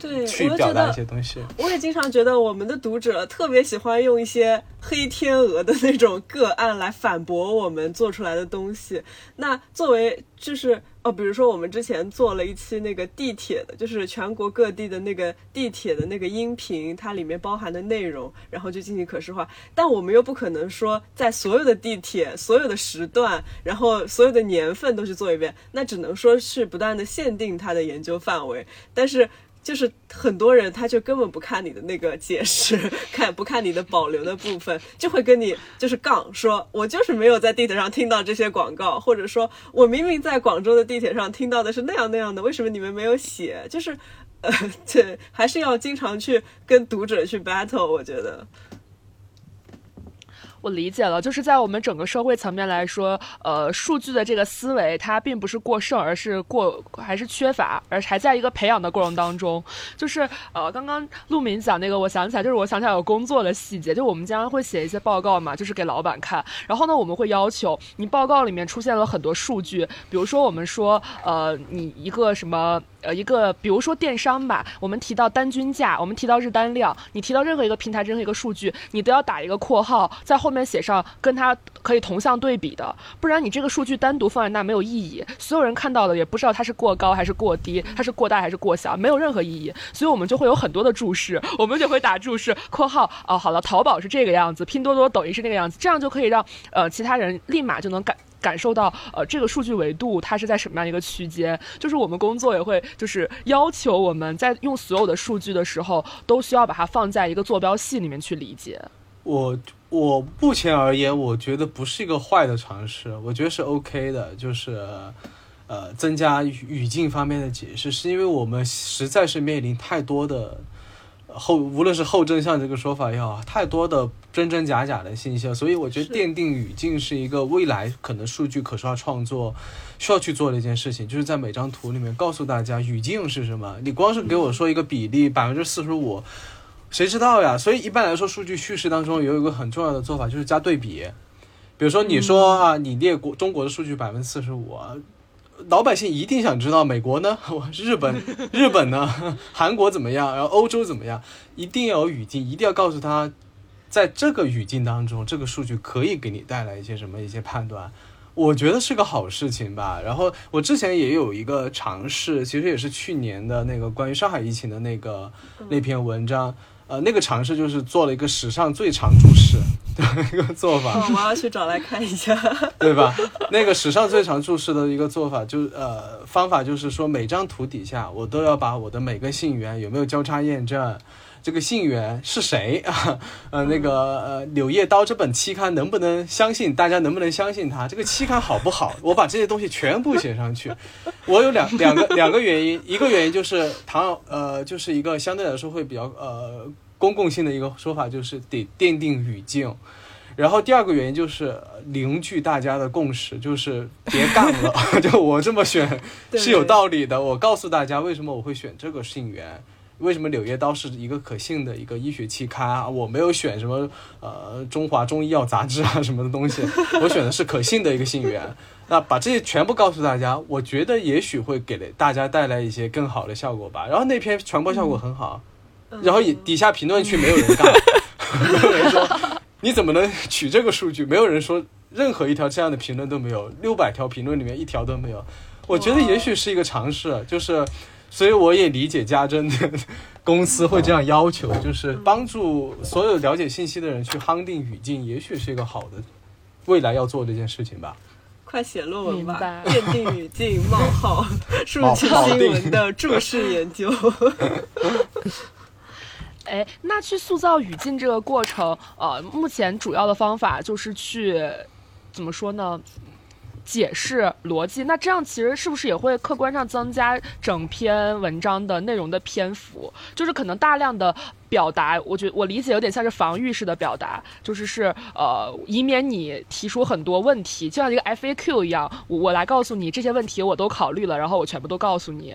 对，去表达一些东西。我也经常觉得我们的读者特别喜欢用一些黑天鹅的那种个案来反驳我们做出来的东西。那作为就是哦，比如说我们之前做了一期那个地铁的，就是全国各地的那个地铁的那个音频，它里面包含的内容，然后就进行可视化。但我们又不可能说在所有的地铁、所有的时段，然后所有的年份都去做一遍，那只能说是不断的限定它的研究范围。但是。就是很多人他就根本不看你的那个解释，(laughs) 看不看你的保留的部分，就会跟你就是杠，说我就是没有在地铁上听到这些广告，或者说我明明在广州的地铁上听到的是那样那样的，为什么你们没有写？就是，呃，(laughs) 对还是要经常去跟读者去 battle，我觉得。我理解了，就是在我们整个社会层面来说，呃，数据的这个思维它并不是过剩，而是过还是缺乏，而还在一个培养的过程当中。就是呃，刚刚陆明讲那个，我想起来，就是我想起来有工作的细节，就我们经常会写一些报告嘛，就是给老板看。然后呢，我们会要求你报告里面出现了很多数据，比如说我们说，呃，你一个什么。呃，一个比如说电商吧，我们提到单均价，我们提到日单量，你提到任何一个平台任何一个数据，你都要打一个括号，在后面写上跟它可以同向对比的，不然你这个数据单独放在那没有意义，所有人看到了也不知道它是过高还是过低，它是过大还是过小，没有任何意义，所以我们就会有很多的注释，我们就会打注释括号，哦，好了，淘宝是这个样子，拼多多、抖音是那个样子，这样就可以让呃其他人立马就能感。感受到，呃，这个数据维度它是在什么样一个区间？就是我们工作也会，就是要求我们在用所有的数据的时候，都需要把它放在一个坐标系里面去理解。我我目前而言，我觉得不是一个坏的尝试，我觉得是 OK 的，就是呃，增加语境方面的解释，是因为我们实在是面临太多的。后无论是后真相这个说法也好，太多的真真假假的信息，所以我觉得奠定语境是一个未来可能数据可视化创作需要去做的一件事情，就是在每张图里面告诉大家语境是什么。你光是给我说一个比例百分之四十五，谁知道呀？所以一般来说，数据叙事当中有一个很重要的做法就是加对比，比如说你说啊，你列国中国的数据百分之四十五。老百姓一定想知道美国呢，(laughs) 日本，(laughs) 日本呢，(laughs) 韩国怎么样？然后欧洲怎么样？一定要有语境，一定要告诉他，在这个语境当中，这个数据可以给你带来一些什么一些判断。我觉得是个好事情吧。然后我之前也有一个尝试，其实也是去年的那个关于上海疫情的那个那篇文章。呃，那个尝试就是做了一个史上最长注释的一个做法。我要去找来看一下，(laughs) 对吧？那个史上最长注释的一个做法，就呃方法就是说，每张图底下我都要把我的每个信源有没有交叉验证。这个信源是谁 (laughs) 啊？呃，那个呃，《柳叶刀》这本期刊能不能相信？大家能不能相信它？这个期刊好不好？我把这些东西全部写上去。我有两两个两个原因，一个原因就是唐呃，就是一个相对来说会比较呃公共性的一个说法，就是得奠定语境。然后第二个原因就是凝聚大家的共识，就是别干了，(laughs) 就我这么选是有道理的。我告诉大家为什么我会选这个信源。为什么《柳叶刀》是一个可信的一个医学期刊啊？我没有选什么呃《中华中医药杂志》啊 (laughs) 什么的东西，我选的是可信的一个信源。那把这些全部告诉大家，我觉得也许会给大家带来一些更好的效果吧。然后那篇传播效果很好，然后底下评论区没有人干，没有人说你怎么能取这个数据？没有人说任何一条这样的评论都没有，六百条评论里面一条都没有。我觉得也许是一个尝试，就是。所以我也理解家珍的公司会这样要求，就是帮助所有了解信息的人去夯定语境，也许是一个好的未来要做的一件事情吧。快写论文吧，奠定语境冒号 (laughs) 数据新闻的注释研究。哎，那去塑造语境这个过程，呃，目前主要的方法就是去怎么说呢？解释逻辑，那这样其实是不是也会客观上增加整篇文章的内容的篇幅？就是可能大量的表达，我觉我理解有点像是防御式的表达，就是是呃，以免你提出很多问题，就像一个 FAQ 一样，我来告诉你这些问题我都考虑了，然后我全部都告诉你。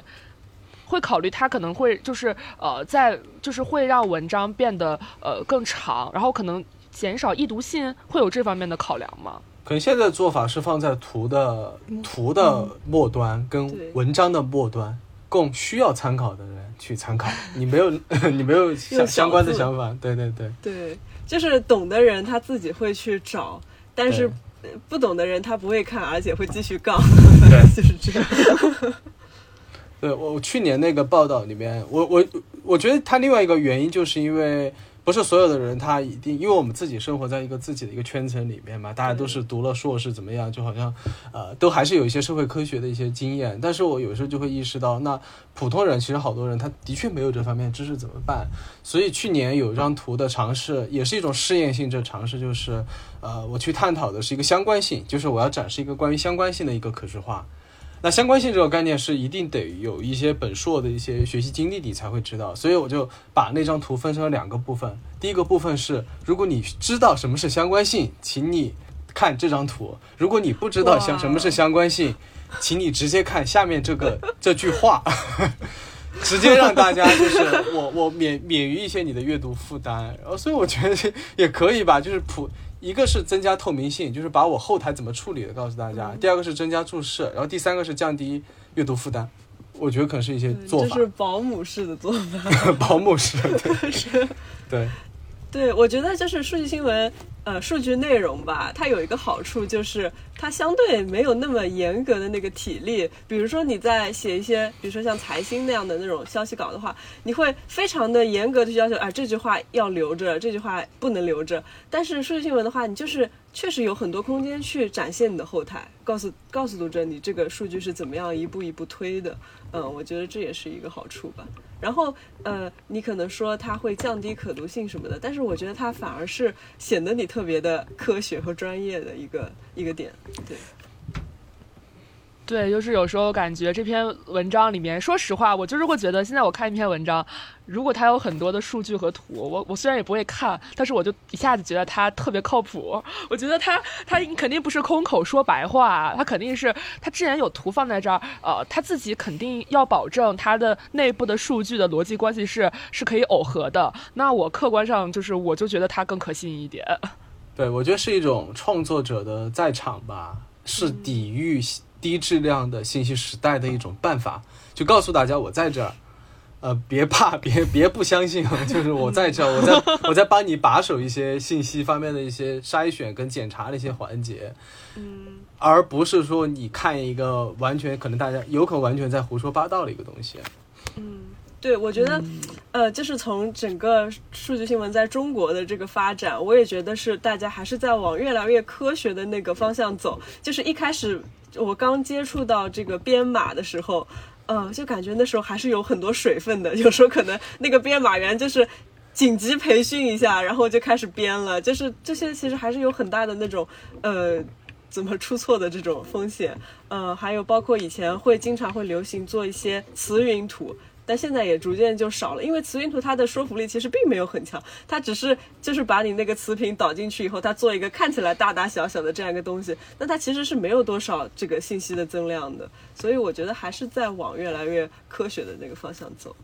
会考虑它可能会就是呃，在就是会让文章变得呃更长，然后可能减少易读性，会有这方面的考量吗？可能现在的做法是放在图的图的末端跟文章的末端，供需要参考的人去参考。你没有 (laughs) 你没有相相关的想法，对对对对，就是懂的人他自己会去找，但是不懂的人他不会看，而且会继续杠，对，(laughs) 就是这样。(laughs) 对我去年那个报道里面，我我我觉得他另外一个原因就是因为。不是所有的人，他一定，因为我们自己生活在一个自己的一个圈层里面嘛，大家都是读了硕士怎么样，就好像，呃，都还是有一些社会科学的一些经验。但是我有时候就会意识到，那普通人其实好多人他的确没有这方面知识怎么办？所以去年有一张图的尝试，也是一种试验性质尝试，就是，呃，我去探讨的是一个相关性，就是我要展示一个关于相关性的一个可视化。那相关性这个概念是一定得有一些本硕的一些学习经历，你才会知道。所以我就把那张图分成了两个部分。第一个部分是，如果你知道什么是相关性，请你看这张图；如果你不知道相什么是相关性，(laughs) 请你直接看下面这个这句话，(laughs) 直接让大家就是我我免免于一些你的阅读负担。然后，所以我觉得也可以吧，就是普。一个是增加透明性，就是把我后台怎么处理的告诉大家；第二个是增加注释，然后第三个是降低阅读负担。我觉得可能是一些做法，就是保姆式的做法，(laughs) 保姆式，对，(laughs) 对。对，我觉得就是数据新闻，呃，数据内容吧，它有一个好处就是它相对没有那么严格的那个体力。比如说你在写一些，比如说像财新那样的那种消息稿的话，你会非常的严格的要求，啊，这句话要留着，这句话不能留着。但是数据新闻的话，你就是确实有很多空间去展现你的后台，告诉告诉读者你这个数据是怎么样一步一步推的。嗯，我觉得这也是一个好处吧。然后，呃，你可能说它会降低可读性什么的，但是我觉得它反而是显得你特别的科学和专业的一个一个点，对。对，就是有时候感觉这篇文章里面，说实话，我就是会觉得，现在我看一篇文章，如果它有很多的数据和图，我我虽然也不会看，但是我就一下子觉得它特别靠谱。我觉得它它肯定不是空口说白话，它肯定是它既然有图放在这儿，呃，它自己肯定要保证它的内部的数据的逻辑关系是是可以耦合的。那我客观上就是我就觉得它更可信一点。(laughs) 对，我觉得是一种创作者的在场吧，是抵御。低质量的信息时代的一种办法，就告诉大家我在这儿，呃，别怕，(laughs) 别别不相信，(laughs) 就是我在这儿，我在 (laughs) 我在帮你把守一些信息方面的一些筛选跟检查的一些环节，嗯，而不是说你看一个完全可能大家有可能完全在胡说八道的一个东西，嗯，对，我觉得，呃，就是从整个数据新闻在中国的这个发展，我也觉得是大家还是在往越来越科学的那个方向走，就是一开始。我刚接触到这个编码的时候，呃，就感觉那时候还是有很多水分的。(laughs) 有时候可能那个编码员就是紧急培训一下，然后就开始编了。就是这些其实还是有很大的那种呃，怎么出错的这种风险。呃，还有包括以前会经常会流行做一些词云图。但现在也逐渐就少了，因为词云图它的说服力其实并没有很强，它只是就是把你那个词频导进去以后，它做一个看起来大大小小的这样一个东西，那它其实是没有多少这个信息的增量的，所以我觉得还是在往越来越科学的那个方向走。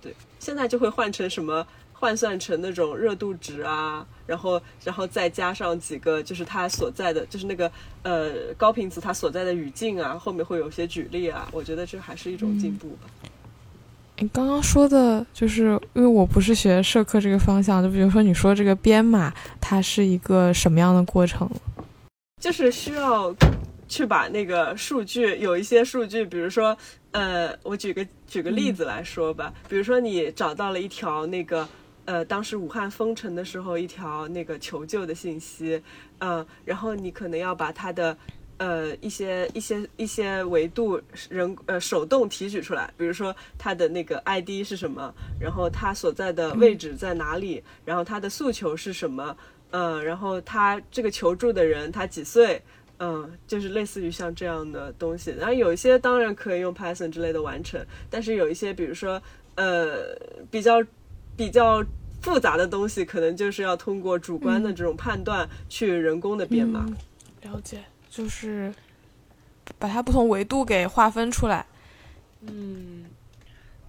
对，现在就会换成什么换算成那种热度值啊，然后然后再加上几个就是它所在的就是那个呃高频词它所在的语境啊，后面会有些举例啊，我觉得这还是一种进步吧。你刚刚说的就是因为我不是学社科这个方向，就比如说你说这个编码，它是一个什么样的过程？就是需要去把那个数据，有一些数据，比如说，呃，我举个举个例子来说吧，比如说你找到了一条那个，呃，当时武汉封城的时候一条那个求救的信息，嗯，然后你可能要把它的。呃，一些一些一些维度人呃手动提取出来，比如说他的那个 ID 是什么，然后他所在的位置在哪里，然后他的诉求是什么，呃，然后他这个求助的人他几岁，嗯，就是类似于像这样的东西。然后有一些当然可以用 Python 之类的完成，但是有一些，比如说呃比较比较复杂的东西，可能就是要通过主观的这种判断去人工的编码。了解，就是把它不同维度给划分出来。嗯，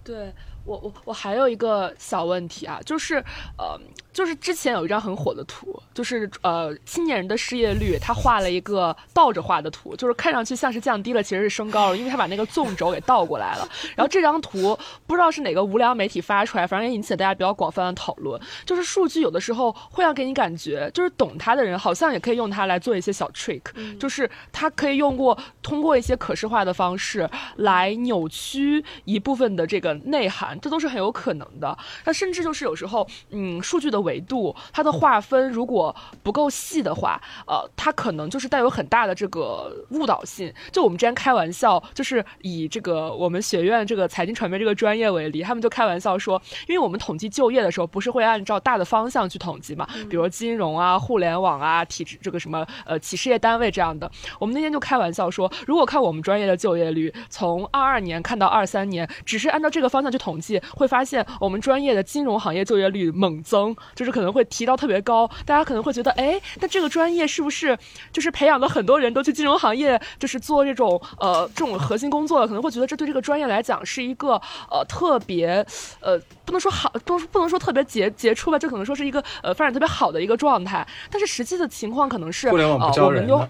对。我我我还有一个小问题啊，就是呃，就是之前有一张很火的图，就是呃青年人的失业率，他画了一个倒着画的图，就是看上去像是降低了，其实是升高了，因为他把那个纵轴给倒过来了。然后这张图不知道是哪个无聊媒体发出来，反正也引起了大家比较广泛的讨论。就是数据有的时候会让给你感觉，就是懂它的人好像也可以用它来做一些小 trick，就是它可以用过通过一些可视化的方式来扭曲一部分的这个内涵。这都是很有可能的。那甚至就是有时候，嗯，数据的维度，它的划分如果不够细的话，呃，它可能就是带有很大的这个误导性。就我们之前开玩笑，就是以这个我们学院这个财经传媒这个专业为例，他们就开玩笑说，因为我们统计就业的时候，不是会按照大的方向去统计嘛，比如金融啊、互联网啊、体制这个什么呃企事业单位这样的。我们那天就开玩笑说，如果看我们专业的就业率，从二二年看到二三年，只是按照这个方向去统。会发现我们专业的金融行业就业率猛增，就是可能会提到特别高。大家可能会觉得，哎，那这个专业是不是就是培养了很多人都去金融行业，就是做这种呃这种核心工作？可能会觉得这对这个专业来讲是一个呃特别呃不能说好，不不能说特别杰杰出吧，就可能说是一个呃发展特别好的一个状态。但是实际的情况可能是，呃，我们又。(laughs)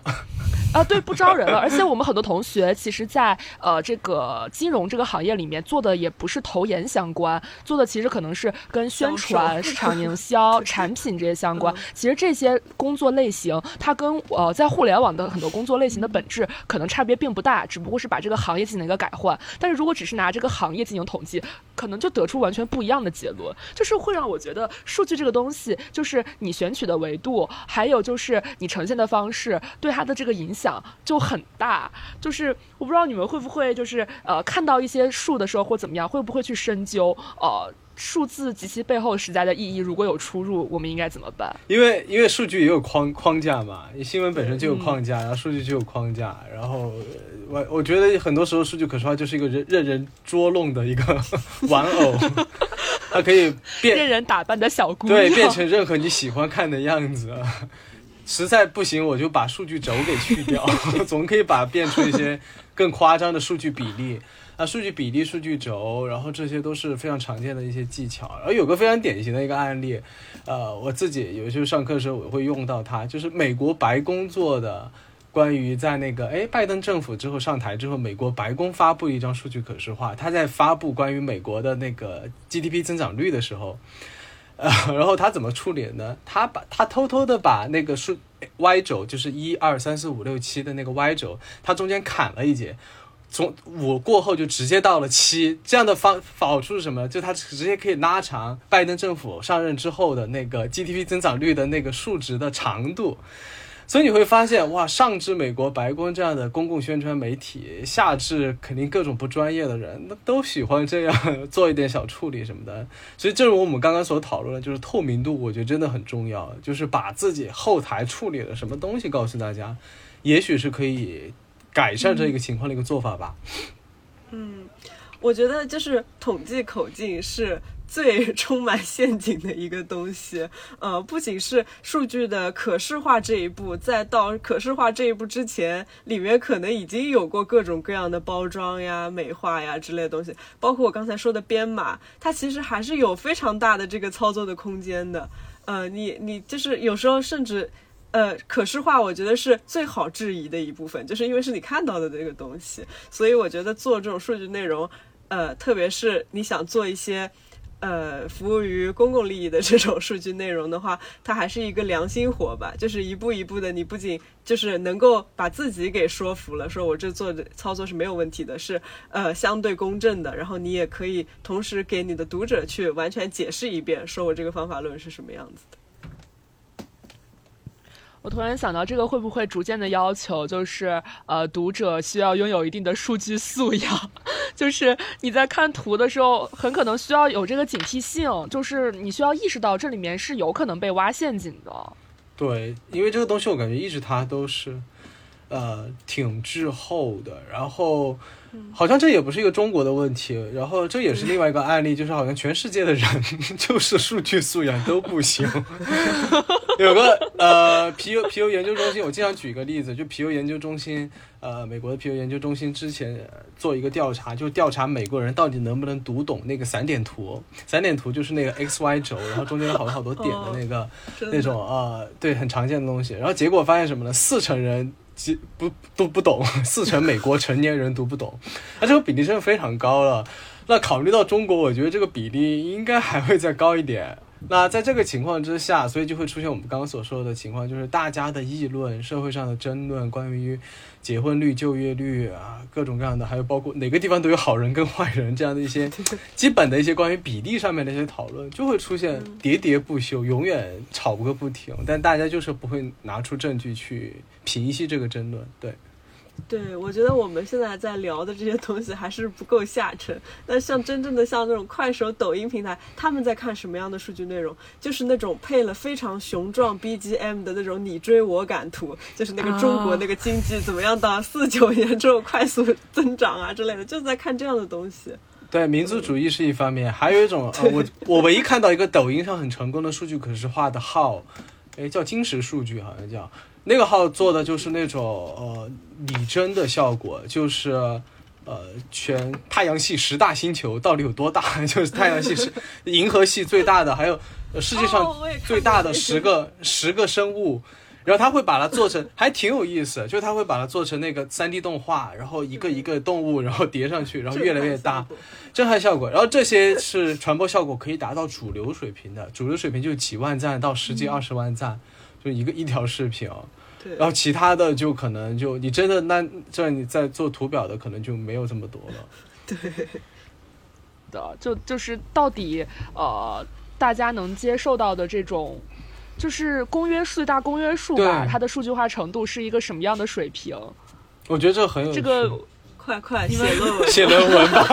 啊，对，不招人了。而且我们很多同学，其实，在呃这个金融这个行业里面做的也不是投研相关，做的其实可能是跟宣传、市场营销、(laughs) 产品这些相关。其实这些工作类型，它跟呃在互联网的很多工作类型的本质可能差别并不大，只不过是把这个行业进行一个改换。但是如果只是拿这个行业进行统计，可能就得出完全不一样样的结论，就是会让我觉得数据这个东西，就是你选取的维度，还有就是你呈现的方式，对它的这个影响。就很大，就是我不知道你们会不会就是呃看到一些数的时候或怎么样，会不会去深究呃数字及其背后实在的意义？如果有出入，我们应该怎么办？因为因为数据也有框框架嘛，新闻本身就有框架，然后数据就有框架，然后我我觉得很多时候数据可视化就是一个人任人捉弄的一个 (laughs) 玩偶，(laughs) 它可以变任人打扮的小姑娘，对，变成任何你喜欢看的样子。实在不行，我就把数据轴给去掉，(laughs) 总可以把变出一些更夸张的数据比例啊，数据比例、数据轴，然后这些都是非常常见的一些技巧。而有个非常典型的一个案例，呃，我自己有时候上课的时候我会用到它，就是美国白宫做的关于在那个哎拜登政府之后上台之后，美国白宫发布一张数据可视化，他在发布关于美国的那个 GDP 增长率的时候。呃，(laughs) 然后他怎么处理呢？他把他偷偷的把那个数 Y 轴，就是一二三四五六七的那个 Y 轴，他中间砍了一截，从五过后就直接到了七。这样的方法好处是什么？就他直接可以拉长拜登政府上任之后的那个 GDP 增长率的那个数值的长度。所以你会发现，哇，上至美国白宫这样的公共宣传媒体，下至肯定各种不专业的人，那都喜欢这样做一点小处理什么的。所以，正如我们刚刚所讨论的，就是透明度，我觉得真的很重要。就是把自己后台处理了什么东西告诉大家，也许是可以改善这一个情况的一个做法吧。嗯，我觉得就是统计口径是。最充满陷阱的一个东西，呃，不仅是数据的可视化这一步，在到可视化这一步之前，里面可能已经有过各种各样的包装呀、美化呀之类的东西，包括我刚才说的编码，它其实还是有非常大的这个操作的空间的。呃，你你就是有时候甚至，呃，可视化我觉得是最好质疑的一部分，就是因为是你看到的这个东西，所以我觉得做这种数据内容，呃，特别是你想做一些。呃，服务于公共利益的这种数据内容的话，它还是一个良心活吧。就是一步一步的，你不仅就是能够把自己给说服了，说我这做的操作是没有问题的，是呃相对公正的。然后你也可以同时给你的读者去完全解释一遍，说我这个方法论是什么样子的。我突然想到，这个会不会逐渐的要求，就是呃，读者需要拥有一定的数据素养，(laughs) 就是你在看图的时候，很可能需要有这个警惕性，就是你需要意识到这里面是有可能被挖陷阱的。对，因为这个东西我感觉一直它都是，呃挺滞后的，然后。好像这也不是一个中国的问题，然后这也是另外一个案例，就是好像全世界的人 (laughs) 就是数据素养都不行。(laughs) (laughs) 有个呃皮尤皮尤研究中心，我经常举一个例子，就皮尤研究中心，呃，美国的皮尤研究中心之前做一个调查，就调查美国人到底能不能读懂那个散点图。散点图就是那个 x y 轴，然后中间有好多好多点的那个那种呃，对，很常见的东西。然后结果发现什么呢？四成人。不都不懂，四成美国成年人读不懂，那这个比例真的非常高了。那考虑到中国，我觉得这个比例应该还会再高一点。那在这个情况之下，所以就会出现我们刚刚所说的情况，就是大家的议论、社会上的争论，关于结婚率、就业率啊，各种各样的，还有包括哪个地方都有好人跟坏人这样的一些 (laughs) 基本的一些关于比例上面的一些讨论，就会出现喋喋不休，永远吵个不停。但大家就是不会拿出证据去平息这个争论，对。对，我觉得我们现在在聊的这些东西还是不够下沉。(laughs) 那像真正的像那种快手、抖音平台，他们在看什么样的数据内容？就是那种配了非常雄壮 BGM 的那种你追我赶图，就是那个中国那个经济怎么样到四九年之后快速增长啊之类的，就是在看这样的东西。对，民族主义是一方面，还有一种，(laughs) 我我唯一看到一个抖音上很成功的数据可是画的号，哎，叫金石数据，好像叫。那个号做的就是那种呃拟真的效果，就是呃全太阳系十大星球到底有多大？(laughs) 就是太阳系是银河系最大的，还有世界上最大的十个十个生物，然后他会把它做成，还挺有意思，就是他会把它做成那个三 D 动画，然后一个一个动物，然后叠上去，然后越来越大，(laughs) 震撼效果。然后这些是传播效果可以达到主流水平的，主流水平就几万赞到十几二十万赞。就一个一条视频，对，然后其他的就可能就你真的那这你在做图表的可能就没有这么多了，(laughs) 对。的，就就是到底呃大家能接受到的这种就是公约数大公约数吧，它的数据化程度是一个什么样的水平？我觉得这很有这个。快快写论文，写论文吧，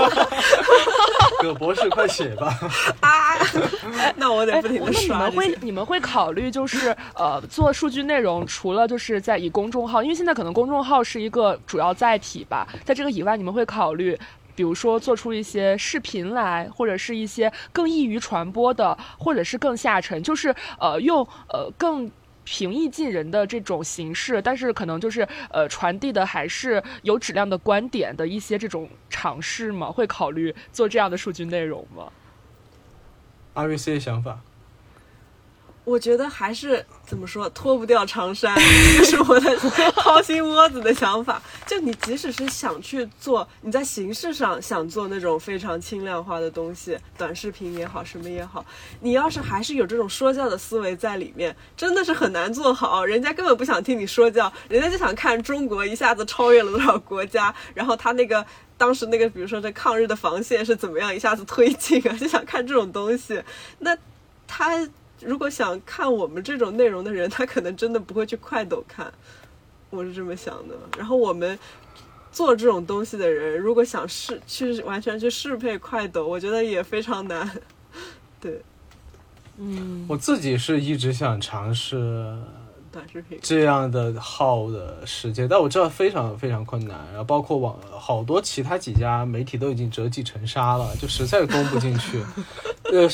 (laughs) 葛博士，快写吧！啊，(laughs) 那我得不停的刷。那你们会你们会考虑就是呃做数据内容，除了就是在以公众号，因为现在可能公众号是一个主要载体吧，在这个以外，你们会考虑，比如说做出一些视频来，或者是一些更易于传播的，或者是更下沉，就是呃用呃更。平易近人的这种形式，但是可能就是呃传递的还是有质量的观点的一些这种尝试吗？会考虑做这样的数据内容吗阿瑞斯的想法。我觉得还是怎么说脱不掉长衫，这 (laughs) 是我的掏心窝子的想法。就你即使是想去做，你在形式上想做那种非常轻量化的东西，短视频也好，什么也好，你要是还是有这种说教的思维在里面，真的是很难做好。人家根本不想听你说教，人家就想看中国一下子超越了多少国家，然后他那个当时那个，比如说这抗日的防线是怎么样一下子推进啊，就想看这种东西。那他。如果想看我们这种内容的人，(laughs) 他可能真的不会去快抖看，我是这么想的。然后我们做这种东西的人，如果想适去完全去适配快抖，我觉得也非常难。(laughs) 对，嗯，我自己是一直想尝试。这样的号的世界，但我知道非常非常困难。然后包括网好多其他几家媒体都已经折戟沉沙了，就实在攻不进去。呃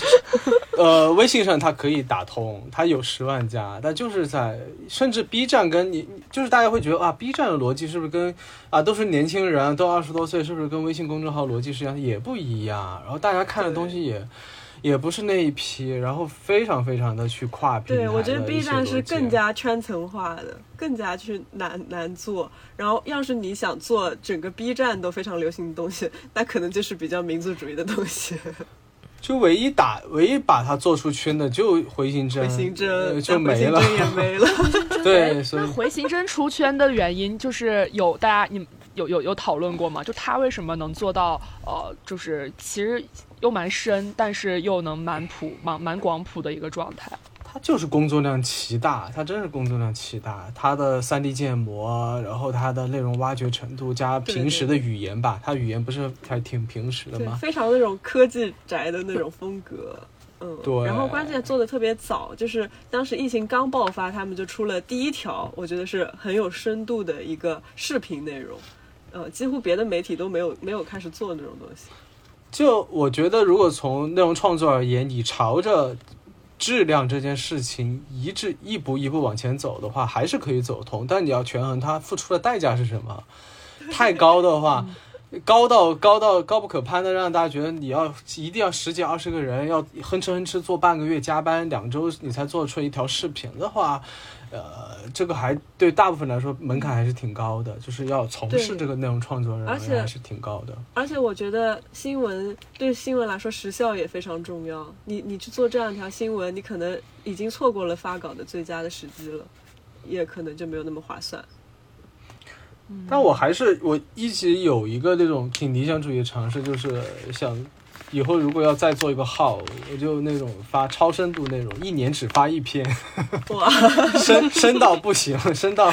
呃，微信上它可以打通，它有十万加，但就是在甚至 B 站跟你就是大家会觉得啊，B 站的逻辑是不是跟啊都是年轻人，都二十多岁，是不是跟微信公众号逻辑是一样？也不一样。然后大家看的东西也。也不是那一批，然后非常非常的去跨平台。对，我觉得 B 站是更加圈层化的，更加去难难做。然后，要是你想做整个 B 站都非常流行的东西，那可能就是比较民族主义的东西。就唯一打，唯一把它做出圈的，就回形针，回形针就没了，也没了。(laughs) (laughs) 对，所以回形针出圈的原因，就是有大家你有有有讨论过吗？就他为什么能做到？呃，就是其实。又蛮深，但是又能蛮普、蛮蛮广普的一个状态。他就是工作量奇大，他真是工作量奇大。他的三 D 建模，然后他的内容挖掘程度，加平时的语言吧，他语言不是还挺平时的吗？非常那种科技宅的那种风格。嗯，对然后关键做的特别早，就是当时疫情刚爆发，他们就出了第一条，我觉得是很有深度的一个视频内容。呃，几乎别的媒体都没有没有开始做那种东西。就我觉得，如果从内容创作而言，你朝着质量这件事情一致一步一步往前走的话，还是可以走通。但你要权衡它付出的代价是什么。(laughs) 太高的话，高到高到高不可攀的，让大家觉得你要一定要十几二十个人，要哼哧哼哧做半个月，加班两周，你才做出一条视频的话，呃，这个还对大部分来说门槛还是挺高的，就是要从事这个内容创作人而且还是挺高的。而且我觉得新闻对新闻来说时效也非常重要。你你去做这样一条新闻，你可能已经错过了发稿的最佳的时机了，也可能就没有那么划算。但我还是我一直有一个那种挺理想主义的尝试，就是想以后如果要再做一个号，我就那种发超深度内容，一年只发一篇，哇，(laughs) 深深到不行，深到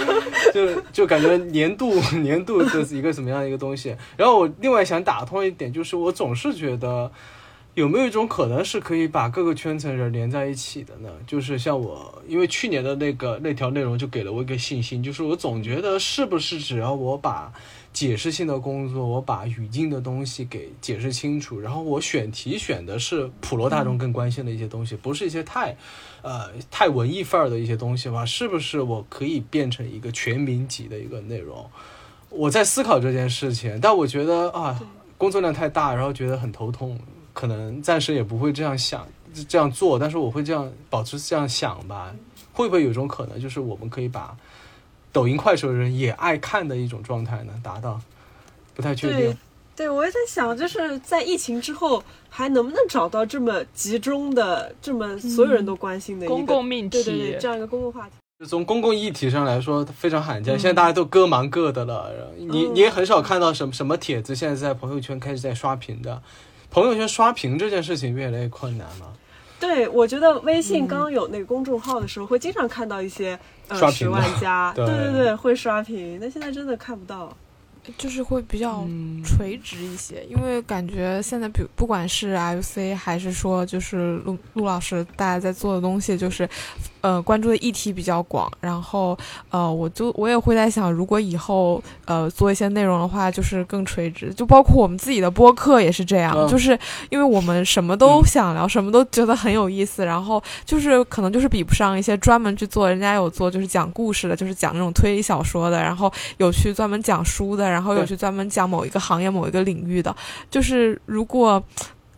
(laughs) 就就感觉年度 (laughs) 年度的一个什么样的一个东西。然后我另外想打通一点，就是我总是觉得。有没有一种可能是可以把各个圈层人连在一起的呢？就是像我，因为去年的那个那条内容就给了我一个信心，就是我总觉得是不是只要我把解释性的工作，我把语境的东西给解释清楚，然后我选题选的是普罗大众更关心的一些东西，不是一些太呃太文艺范儿的一些东西吧？是不是我可以变成一个全民级的一个内容？我在思考这件事情，但我觉得啊，工作量太大，然后觉得很头痛。可能暂时也不会这样想，这样做，但是我会这样保持这样想吧。会不会有一种可能，就是我们可以把抖音、快手的人也爱看的一种状态呢达到？不太确定对。，对，我也在想，就是在疫情之后，还能不能找到这么集中的、这么所有人都关心的一个公共命题，对对对，这样一个公共话题。从公共议题上来说，非常罕见。现在大家都各忙各的了，你你也很少看到什么什么帖子现在在朋友圈开始在刷屏的。朋友圈刷屏这件事情越来越困难了。对，我觉得微信刚有那个公众号的时候，会经常看到一些呃十刷屏的万加，(laughs) 对对对对，会刷屏。那现在真的看不到。就是会比较嗯垂直一些，因为感觉现在比不管是 IUC 还是说就是陆陆老师大家在做的东西，就是呃关注的议题比较广，然后呃我就我也会在想，如果以后呃做一些内容的话，就是更垂直，就包括我们自己的播客也是这样，嗯就是因为我们什么都想聊，什么都觉得很有意思，然后就是可能就是比不上一些专门去做，人家有做就是讲故事的，就是讲那种推理小说的，然后有去专门讲书的，然后有去专门讲某一个行业、某一个领域的。就是如果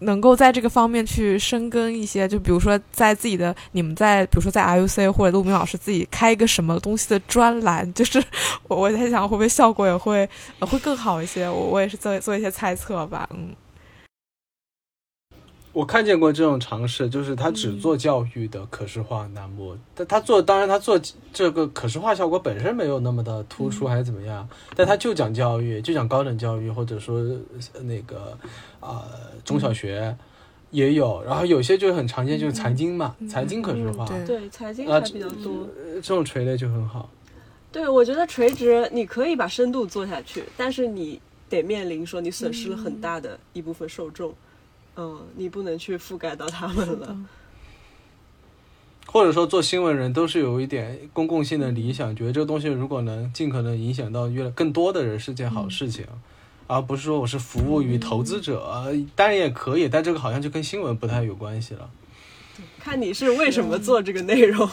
能够在这个方面去深耕一些，就比如说在自己的你们在，比如说在 IUC 或者陆明老师自己开一个什么东西的专栏，就是 (laughs) 我我在想会不会效果也会、会更好一些。我我也是做做一些猜测吧，嗯。我看见过这种尝试，就是他只做教育的可视化栏目，但他做，当然他做这个可视化效果本身没有那么的突出，还是怎么样？但他就讲教育，就讲高等教育，或者说呃那个啊、中小学也有，然后有些就很常见，就是财经嘛，财经可视化，嗯对，财经啊还比较多。呃这种垂类就很好。对，我觉得垂直你可以把深度做下去，但是你得面临说你损失了很大的一部分受众，嗯，你不能去覆盖到他们了。或者说做新闻人都是有一点公共性的理想，觉得这个东西如果能尽可能影响到越来更多的人是件好事情，而不是说我是服务于投资者，呃当然也可以，但这个好像就跟新闻不太有关系了。看你是为什么做这个内容。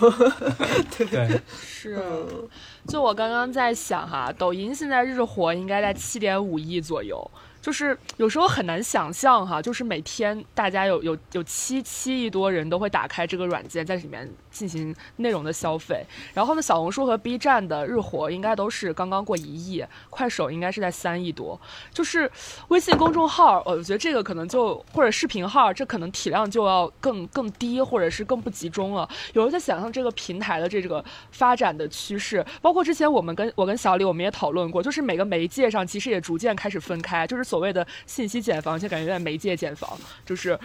对，是。嗯，就我刚刚在想哈，抖音现在日活应该在七点五亿左右，就是有时候很难想象哈，就是每天大家有有有七七亿多人都会打开这个软件，在里面进行内容的消费。然后呢，小红书和 B 站的日活应该都是刚刚过一亿，快手应该是在三亿多。就是微信公众号，我觉得这个可能就或者视频号，这可能体量就要更更低，或者是更不集中了。有人在想象这个平台的这个发展的趋势，包括之前我们跟我跟小李我们也讨论过，就是每个媒介上其实也逐渐开始分开，就是所谓的信息茧房，就感觉在媒介茧房，就是。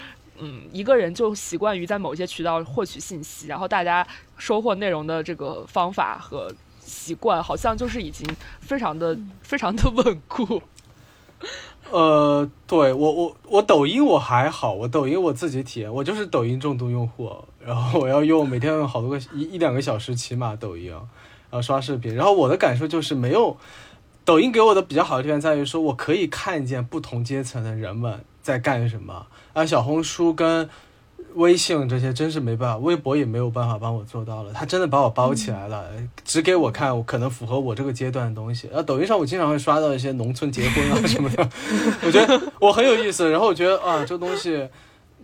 嗯，一个人就习惯于在某些渠道获取信息，然后大家收获内容的这个方法和习惯，好像就是已经非常的、非常的稳固。(laughs) 呃，对我我我抖音我还好，我抖音我自己体验，我就是抖音重度用户，然后我要用每天用好多个一一两个小时起码抖音，然后刷视频，然后我的感受就是没有抖音给我的比较好的地方在于说我可以看见不同阶层的人们在干什么，啊小红书跟。微信这些真是没办法，微博也没有办法帮我做到了。他真的把我包起来了，只给我看我可能符合我这个阶段的东西。然后抖音上我经常会刷到一些农村结婚啊什么的，我觉得我很有意思。然后我觉得啊，这东西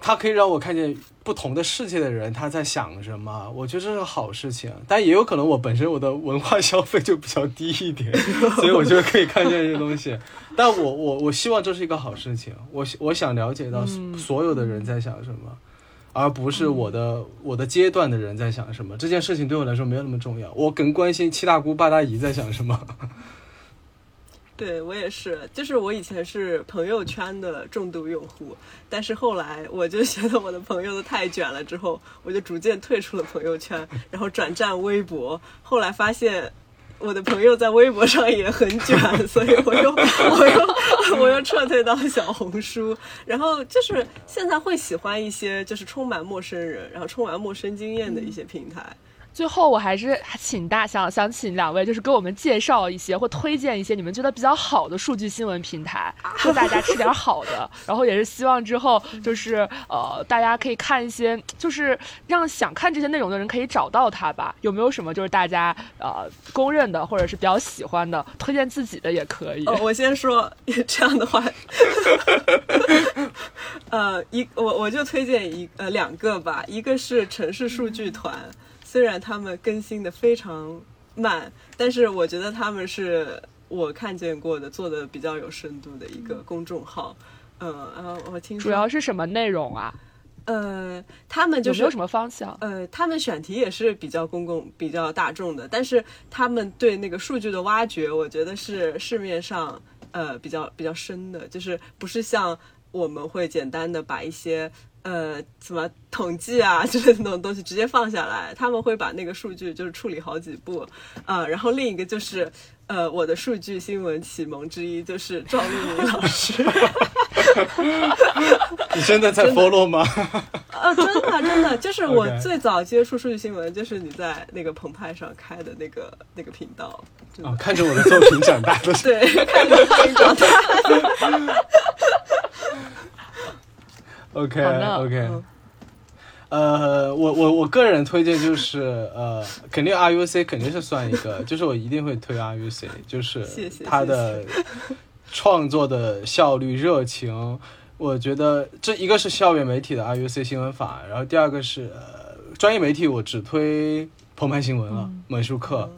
它可以让我看见不同的世界的人他在想什么，我觉得这是好事情。但也有可能我本身我的文化消费就比较低一点，(laughs) 所以我觉得可以看见这些东西。但我我我希望这是一个好事情，我我想了解到所有的人在想什么。而不是我的我的阶段的人在想什么，这件事情对我来说没有那么重要，我更关心七大姑八大姨在想什么。对我也是，就是我以前是朋友圈的重度用户，但是后来我就觉得我的朋友都太卷了，之后我就逐渐退出了朋友圈，然后转战微博，后来发现。我的朋友在微博上也很卷，(laughs) 所以我又我又我又撤退到小红书，然后就是现在会喜欢一些就是充满陌生人，然后充满陌生经验的一些平台。最后，我还是请大想想请两位，就是给我们介绍一些或推荐一些你们觉得比较好的数据新闻平台，让大家吃点好的。(laughs) 然后也是希望之后就是呃，大家可以看一些，就是让想看这些内容的人可以找到它吧。有没有什么就是大家呃公认的或者是比较喜欢的，推荐自己的也可以。我先说这样的话，(laughs) 呃，一我我就推荐一呃两个吧，一个是城市数据团。虽然他们更新的非常慢，但是我觉得他们是我看见过的做的比较有深度的一个公众号。嗯，然后我听主要是什么内容啊？呃，他们就是有什么方向？呃，他们选题也是比较公共、比较大众的，但是他们对那个数据的挖掘，我觉得是市面上呃比较比较深的，就是不是像我们会简单的把一些。呃，什么统计啊 (laughs) 之类的那种东西直接放下来，他们会把那个数据就是处理好几步，啊，然后另一个就是，呃，我的数据新闻启蒙之一就是赵丽颖老师。(laughs) 你真的在 follow 吗？呃，真的真的，就是我最早接触数据新闻，就是你在那个澎湃上开的那个那个频道。啊，看着我的作品长大的。(laughs) 对，看着作品长大。OK OK，呃，我我我个人推荐就是呃，肯定 RUC 肯定是算一个，(laughs) 就是我一定会推 RUC，就是他的创作的效率、热情，我觉得这一个是校园媒体的 RUC 新闻法，然后第二个是专业媒体，我只推澎湃新闻了，美术课，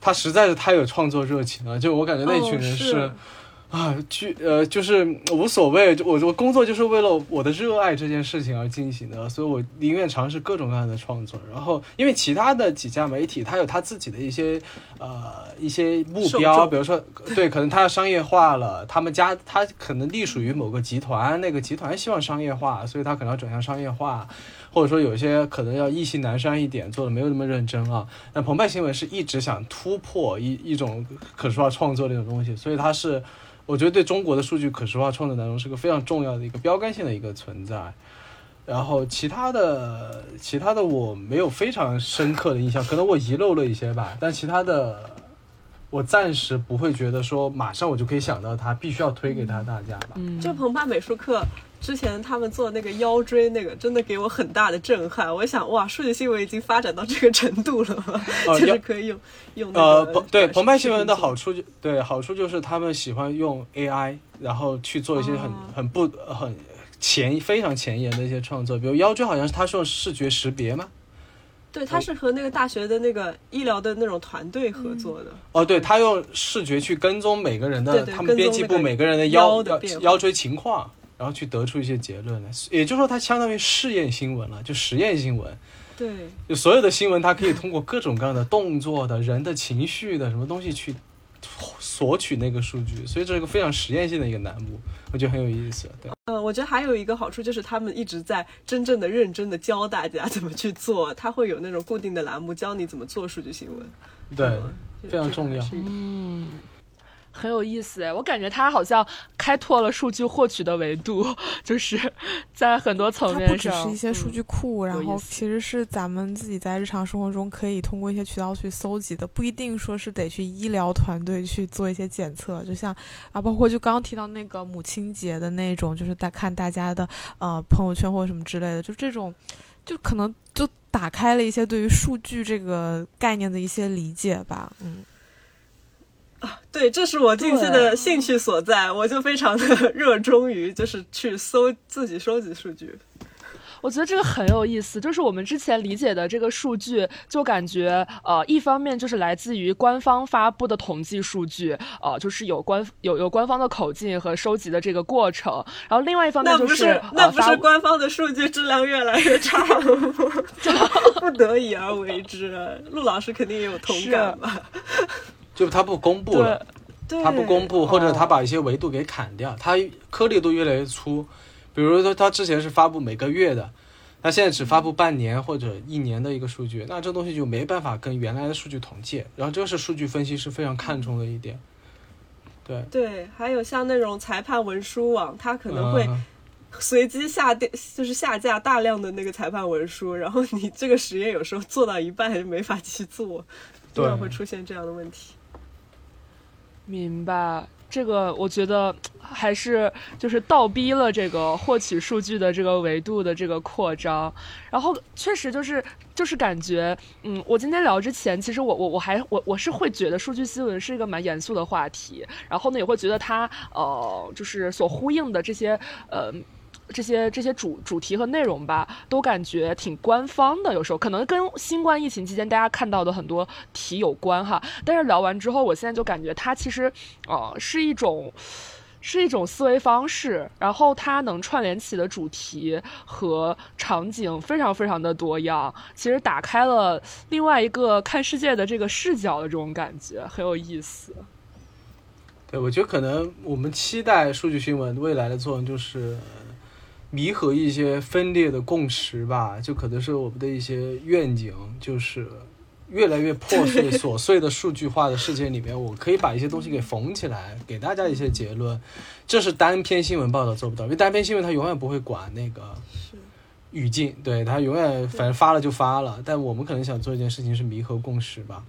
他实在是太有创作热情了，就我感觉那群人是。啊，去呃，就是无所谓，我我工作就是为了我的热爱这件事情而进行的，所以我宁愿尝试各种各样的创作。然后，因为其他的几家媒体，它有它自己的一些呃一些目标，比如说，对，可能它要商业化了，他们家它可能隶属于某个集团，那个集团希望商业化，所以它可能要转向商业化，或者说有些可能要意兴阑珊一点，做的没有那么认真啊。那澎湃新闻是一直想突破一一种可视化创作这种东西，所以它是。我觉得对中国的数据可视化创作当中是个非常重要的一个标杆性的一个存在，然后其他的其他的我没有非常深刻的印象，可能我遗漏了一些吧，但其他的我暂时不会觉得说马上我就可以想到它，必须要推给他大家吧。嗯，就澎湃美术课。之前他们做那个腰椎那个，真的给我很大的震撼。我想，哇，数据新闻已经发展到这个程度了吗？(laughs) 就是可以用用呃，对，澎湃新闻的好处就对，好处就是他们喜欢用 AI，然后去做一些很很不很前非常前沿的一些创作。比如腰椎，好像是他是用视觉识别吗？对，他是和那个大学的那个医疗的那种团队合作的。哦，对他用视觉去跟踪每个人的，他们编辑部每个人的腰腰椎情况。然后去得出一些结论来，也就是说，它相当于试验新闻了，就实验新闻。对，就所有的新闻，它可以通过各种各样的动作的人的情绪的什么东西去索取那个数据，所以这是个非常实验性的一个栏目，我觉得很有意思。对，呃，我觉得还有一个好处就是他们一直在真正的认真的教大家怎么去做，他会有那种固定的栏目教你怎么做数据新闻。对，非常重要。嗯。很有意思哎，我感觉它好像开拓了数据获取的维度，就是在很多层面上，不只是一些数据库，然后其实是咱们自己在日常生活中可以通过一些渠道去搜集的，不一定说是得去医疗团队去做一些检测。就像啊，包括就刚刚提到那个母亲节的那种，就是大看大家的呃朋友圈或者什么之类的，就这种，就可能就打开了一些对于数据这个概念的一些理解吧，嗯。啊，对，这是我近期的兴趣所在，我就非常的热衷于就是去搜自己收集数据。我觉得这个很有意思，就是我们之前理解的这个数据，就感觉呃，一方面就是来自于官方发布的统计数据，呃，就是有官有有官方的口径和收集的这个过程，然后另外一方面就是那不是官方的数据质量越来越差了吗？(laughs) (laughs) 不得已而为之，陆老师肯定也有同感吧。就他不公布了，他不公布，或者他把一些维度给砍掉，他颗粒度越来越粗。比如说，他之前是发布每个月的，那现在只发布半年或者一年的一个数据，那这东西就没办法跟原来的数据统计。然后，这是数据分析师非常看重的一点。对对，还有像那种裁判文书网，它可能会随机下掉，就是下架大量的那个裁判文书，然后你这个实验有时候做到一半就没法继续做，经常会出现这样的问题。明白，这个我觉得还是就是倒逼了这个获取数据的这个维度的这个扩张，然后确实就是就是感觉，嗯，我今天聊之前，其实我我我还我我是会觉得数据新闻是一个蛮严肃的话题，然后呢也会觉得它呃就是所呼应的这些呃。这些这些主主题和内容吧，都感觉挺官方的。有时候可能跟新冠疫情期间大家看到的很多题有关哈。但是聊完之后，我现在就感觉它其实，呃，是一种是一种思维方式。然后它能串联起的主题和场景非常非常的多样，其实打开了另外一个看世界的这个视角的这种感觉，很有意思。对，我觉得可能我们期待数据新闻未来的作用就是。弥合一些分裂的共识吧，就可能是我们的一些愿景，就是越来越破碎、琐碎的数据化的世界里面，我可以把一些东西给缝起来，给大家一些结论。这是单篇新闻报道做不到，因为单篇新闻它永远不会管那个语境，对它永远反正发了就发了。但我们可能想做一件事情是弥合共识吧。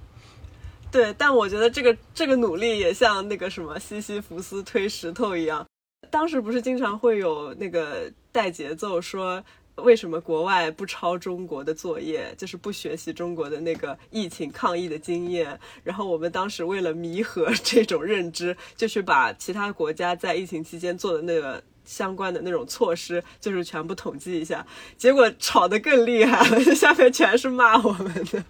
对，但我觉得这个这个努力也像那个什么西西弗斯推石头一样。当时不是经常会有那个带节奏说，为什么国外不抄中国的作业，就是不学习中国的那个疫情抗疫的经验。然后我们当时为了弥合 (laughs) 这种认知，就去把其他国家在疫情期间做的那个相关的那种措施，就是全部统计一下。结果吵得更厉害了，(laughs) 下面全是骂我们的，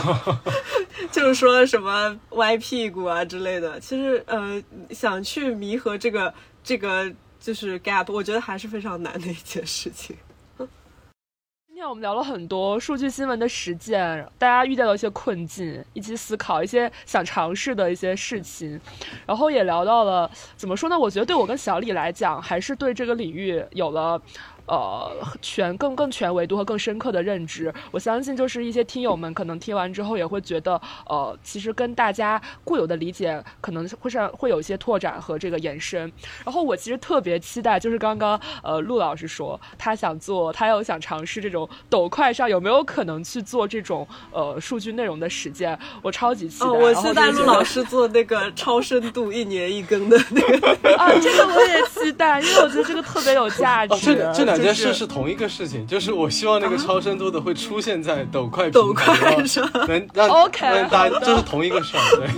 (laughs) 就是说什么歪屁股啊之类的。其实呃，想去弥合这个。这个就是 gap，我觉得还是非常难的一件事情。今天我们聊了很多数据新闻的实践，大家遇到了一些困境，以及思考一些想尝试的一些事情，然后也聊到了怎么说呢？我觉得对我跟小李来讲，还是对这个领域有了。呃，全更更全维度和更深刻的认知，我相信就是一些听友们可能听完之后也会觉得，呃，其实跟大家固有的理解可能会上会有一些拓展和这个延伸。然后我其实特别期待，就是刚刚呃陆老师说他想做，他又想尝试这种抖快上有没有可能去做这种呃数据内容的实践，我超级期待。我期待陆老师做那个超深度一年一更的那个啊，这个我也期待，因为我觉得这个特别有价值。这这两。两件事是同一个事情，就是我希望那个超声度的会出现在抖快抖快上，能让 OK，大家这是同一个事儿。对，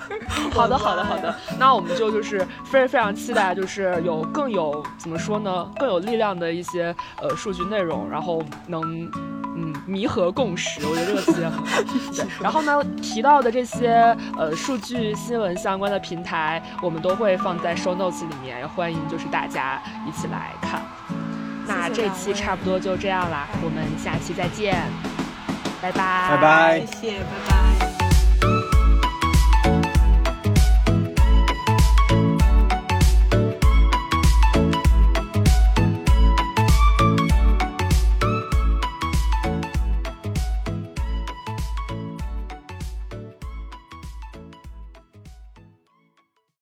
(laughs) 好的，好的，好的，那我们就就是非非常期待，就是有更有怎么说呢，更有力量的一些呃数据内容，然后能嗯弥合共识，我觉得这个词也很好。对，(laughs) 然后呢提到的这些呃数据新闻相关的平台，我们都会放在 show notes 里面，欢迎就是大家一起来看。那这期差不多就这样啦，我们下期再见，拜拜，拜拜，谢谢，拜拜。